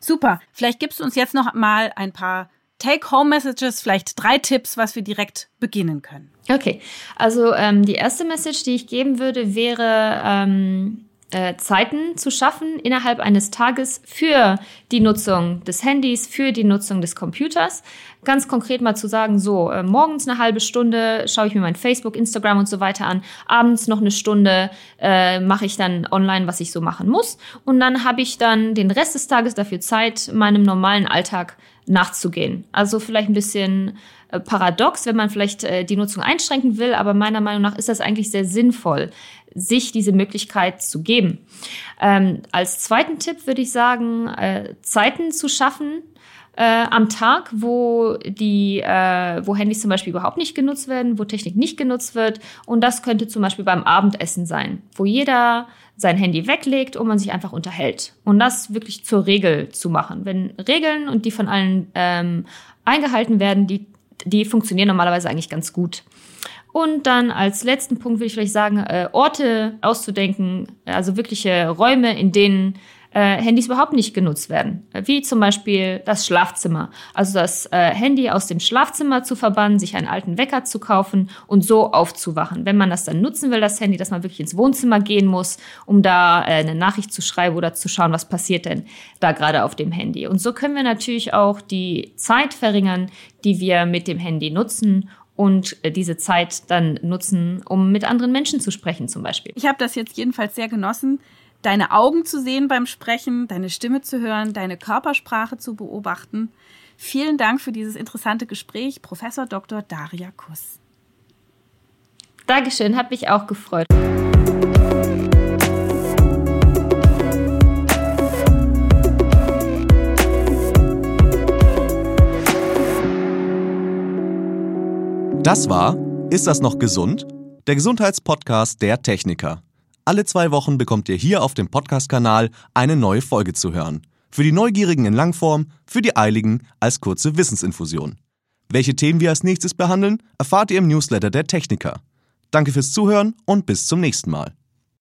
Super. Vielleicht gibst du uns jetzt noch mal ein paar Take-Home-Messages, vielleicht drei Tipps, was wir direkt beginnen können. Okay, also ähm, die erste Message, die ich geben würde, wäre ähm, äh, Zeiten zu schaffen innerhalb eines Tages für die Nutzung des Handys, für die Nutzung des Computers. Ganz konkret mal zu sagen, so, äh, morgens eine halbe Stunde schaue ich mir mein Facebook, Instagram und so weiter an, abends noch eine Stunde äh, mache ich dann online, was ich so machen muss. Und dann habe ich dann den Rest des Tages dafür Zeit, meinem normalen Alltag nachzugehen. Also vielleicht ein bisschen äh, paradox, wenn man vielleicht äh, die Nutzung einschränken will, aber meiner Meinung nach ist das eigentlich sehr sinnvoll, sich diese Möglichkeit zu geben. Ähm, als zweiten Tipp würde ich sagen, äh, Zeiten zu schaffen, äh, am Tag, wo die, äh, wo Handys zum Beispiel überhaupt nicht genutzt werden, wo Technik nicht genutzt wird. Und das könnte zum Beispiel beim Abendessen sein, wo jeder sein Handy weglegt und man sich einfach unterhält. Und das wirklich zur Regel zu machen. Wenn Regeln und die von allen ähm, eingehalten werden, die, die funktionieren normalerweise eigentlich ganz gut. Und dann als letzten Punkt würde ich vielleicht sagen, äh, Orte auszudenken, also wirkliche Räume, in denen Handys überhaupt nicht genutzt werden. Wie zum Beispiel das Schlafzimmer. Also das äh, Handy aus dem Schlafzimmer zu verbannen, sich einen alten Wecker zu kaufen und so aufzuwachen. Wenn man das dann nutzen will, das Handy, dass man wirklich ins Wohnzimmer gehen muss, um da äh, eine Nachricht zu schreiben oder zu schauen, was passiert denn da gerade auf dem Handy. Und so können wir natürlich auch die Zeit verringern, die wir mit dem Handy nutzen und äh, diese Zeit dann nutzen, um mit anderen Menschen zu sprechen zum Beispiel. Ich habe das jetzt jedenfalls sehr genossen deine Augen zu sehen beim Sprechen, deine Stimme zu hören, deine Körpersprache zu beobachten. Vielen Dank für dieses interessante Gespräch, Professor Dr. Daria Kuss. Dankeschön, hat mich auch gefreut. Das war Ist das noch gesund? Der Gesundheitspodcast der Techniker. Alle zwei Wochen bekommt ihr hier auf dem Podcast-Kanal eine neue Folge zu hören. Für die Neugierigen in Langform, für die Eiligen als kurze Wissensinfusion. Welche Themen wir als nächstes behandeln, erfahrt ihr im Newsletter der Techniker. Danke fürs Zuhören und bis zum nächsten Mal.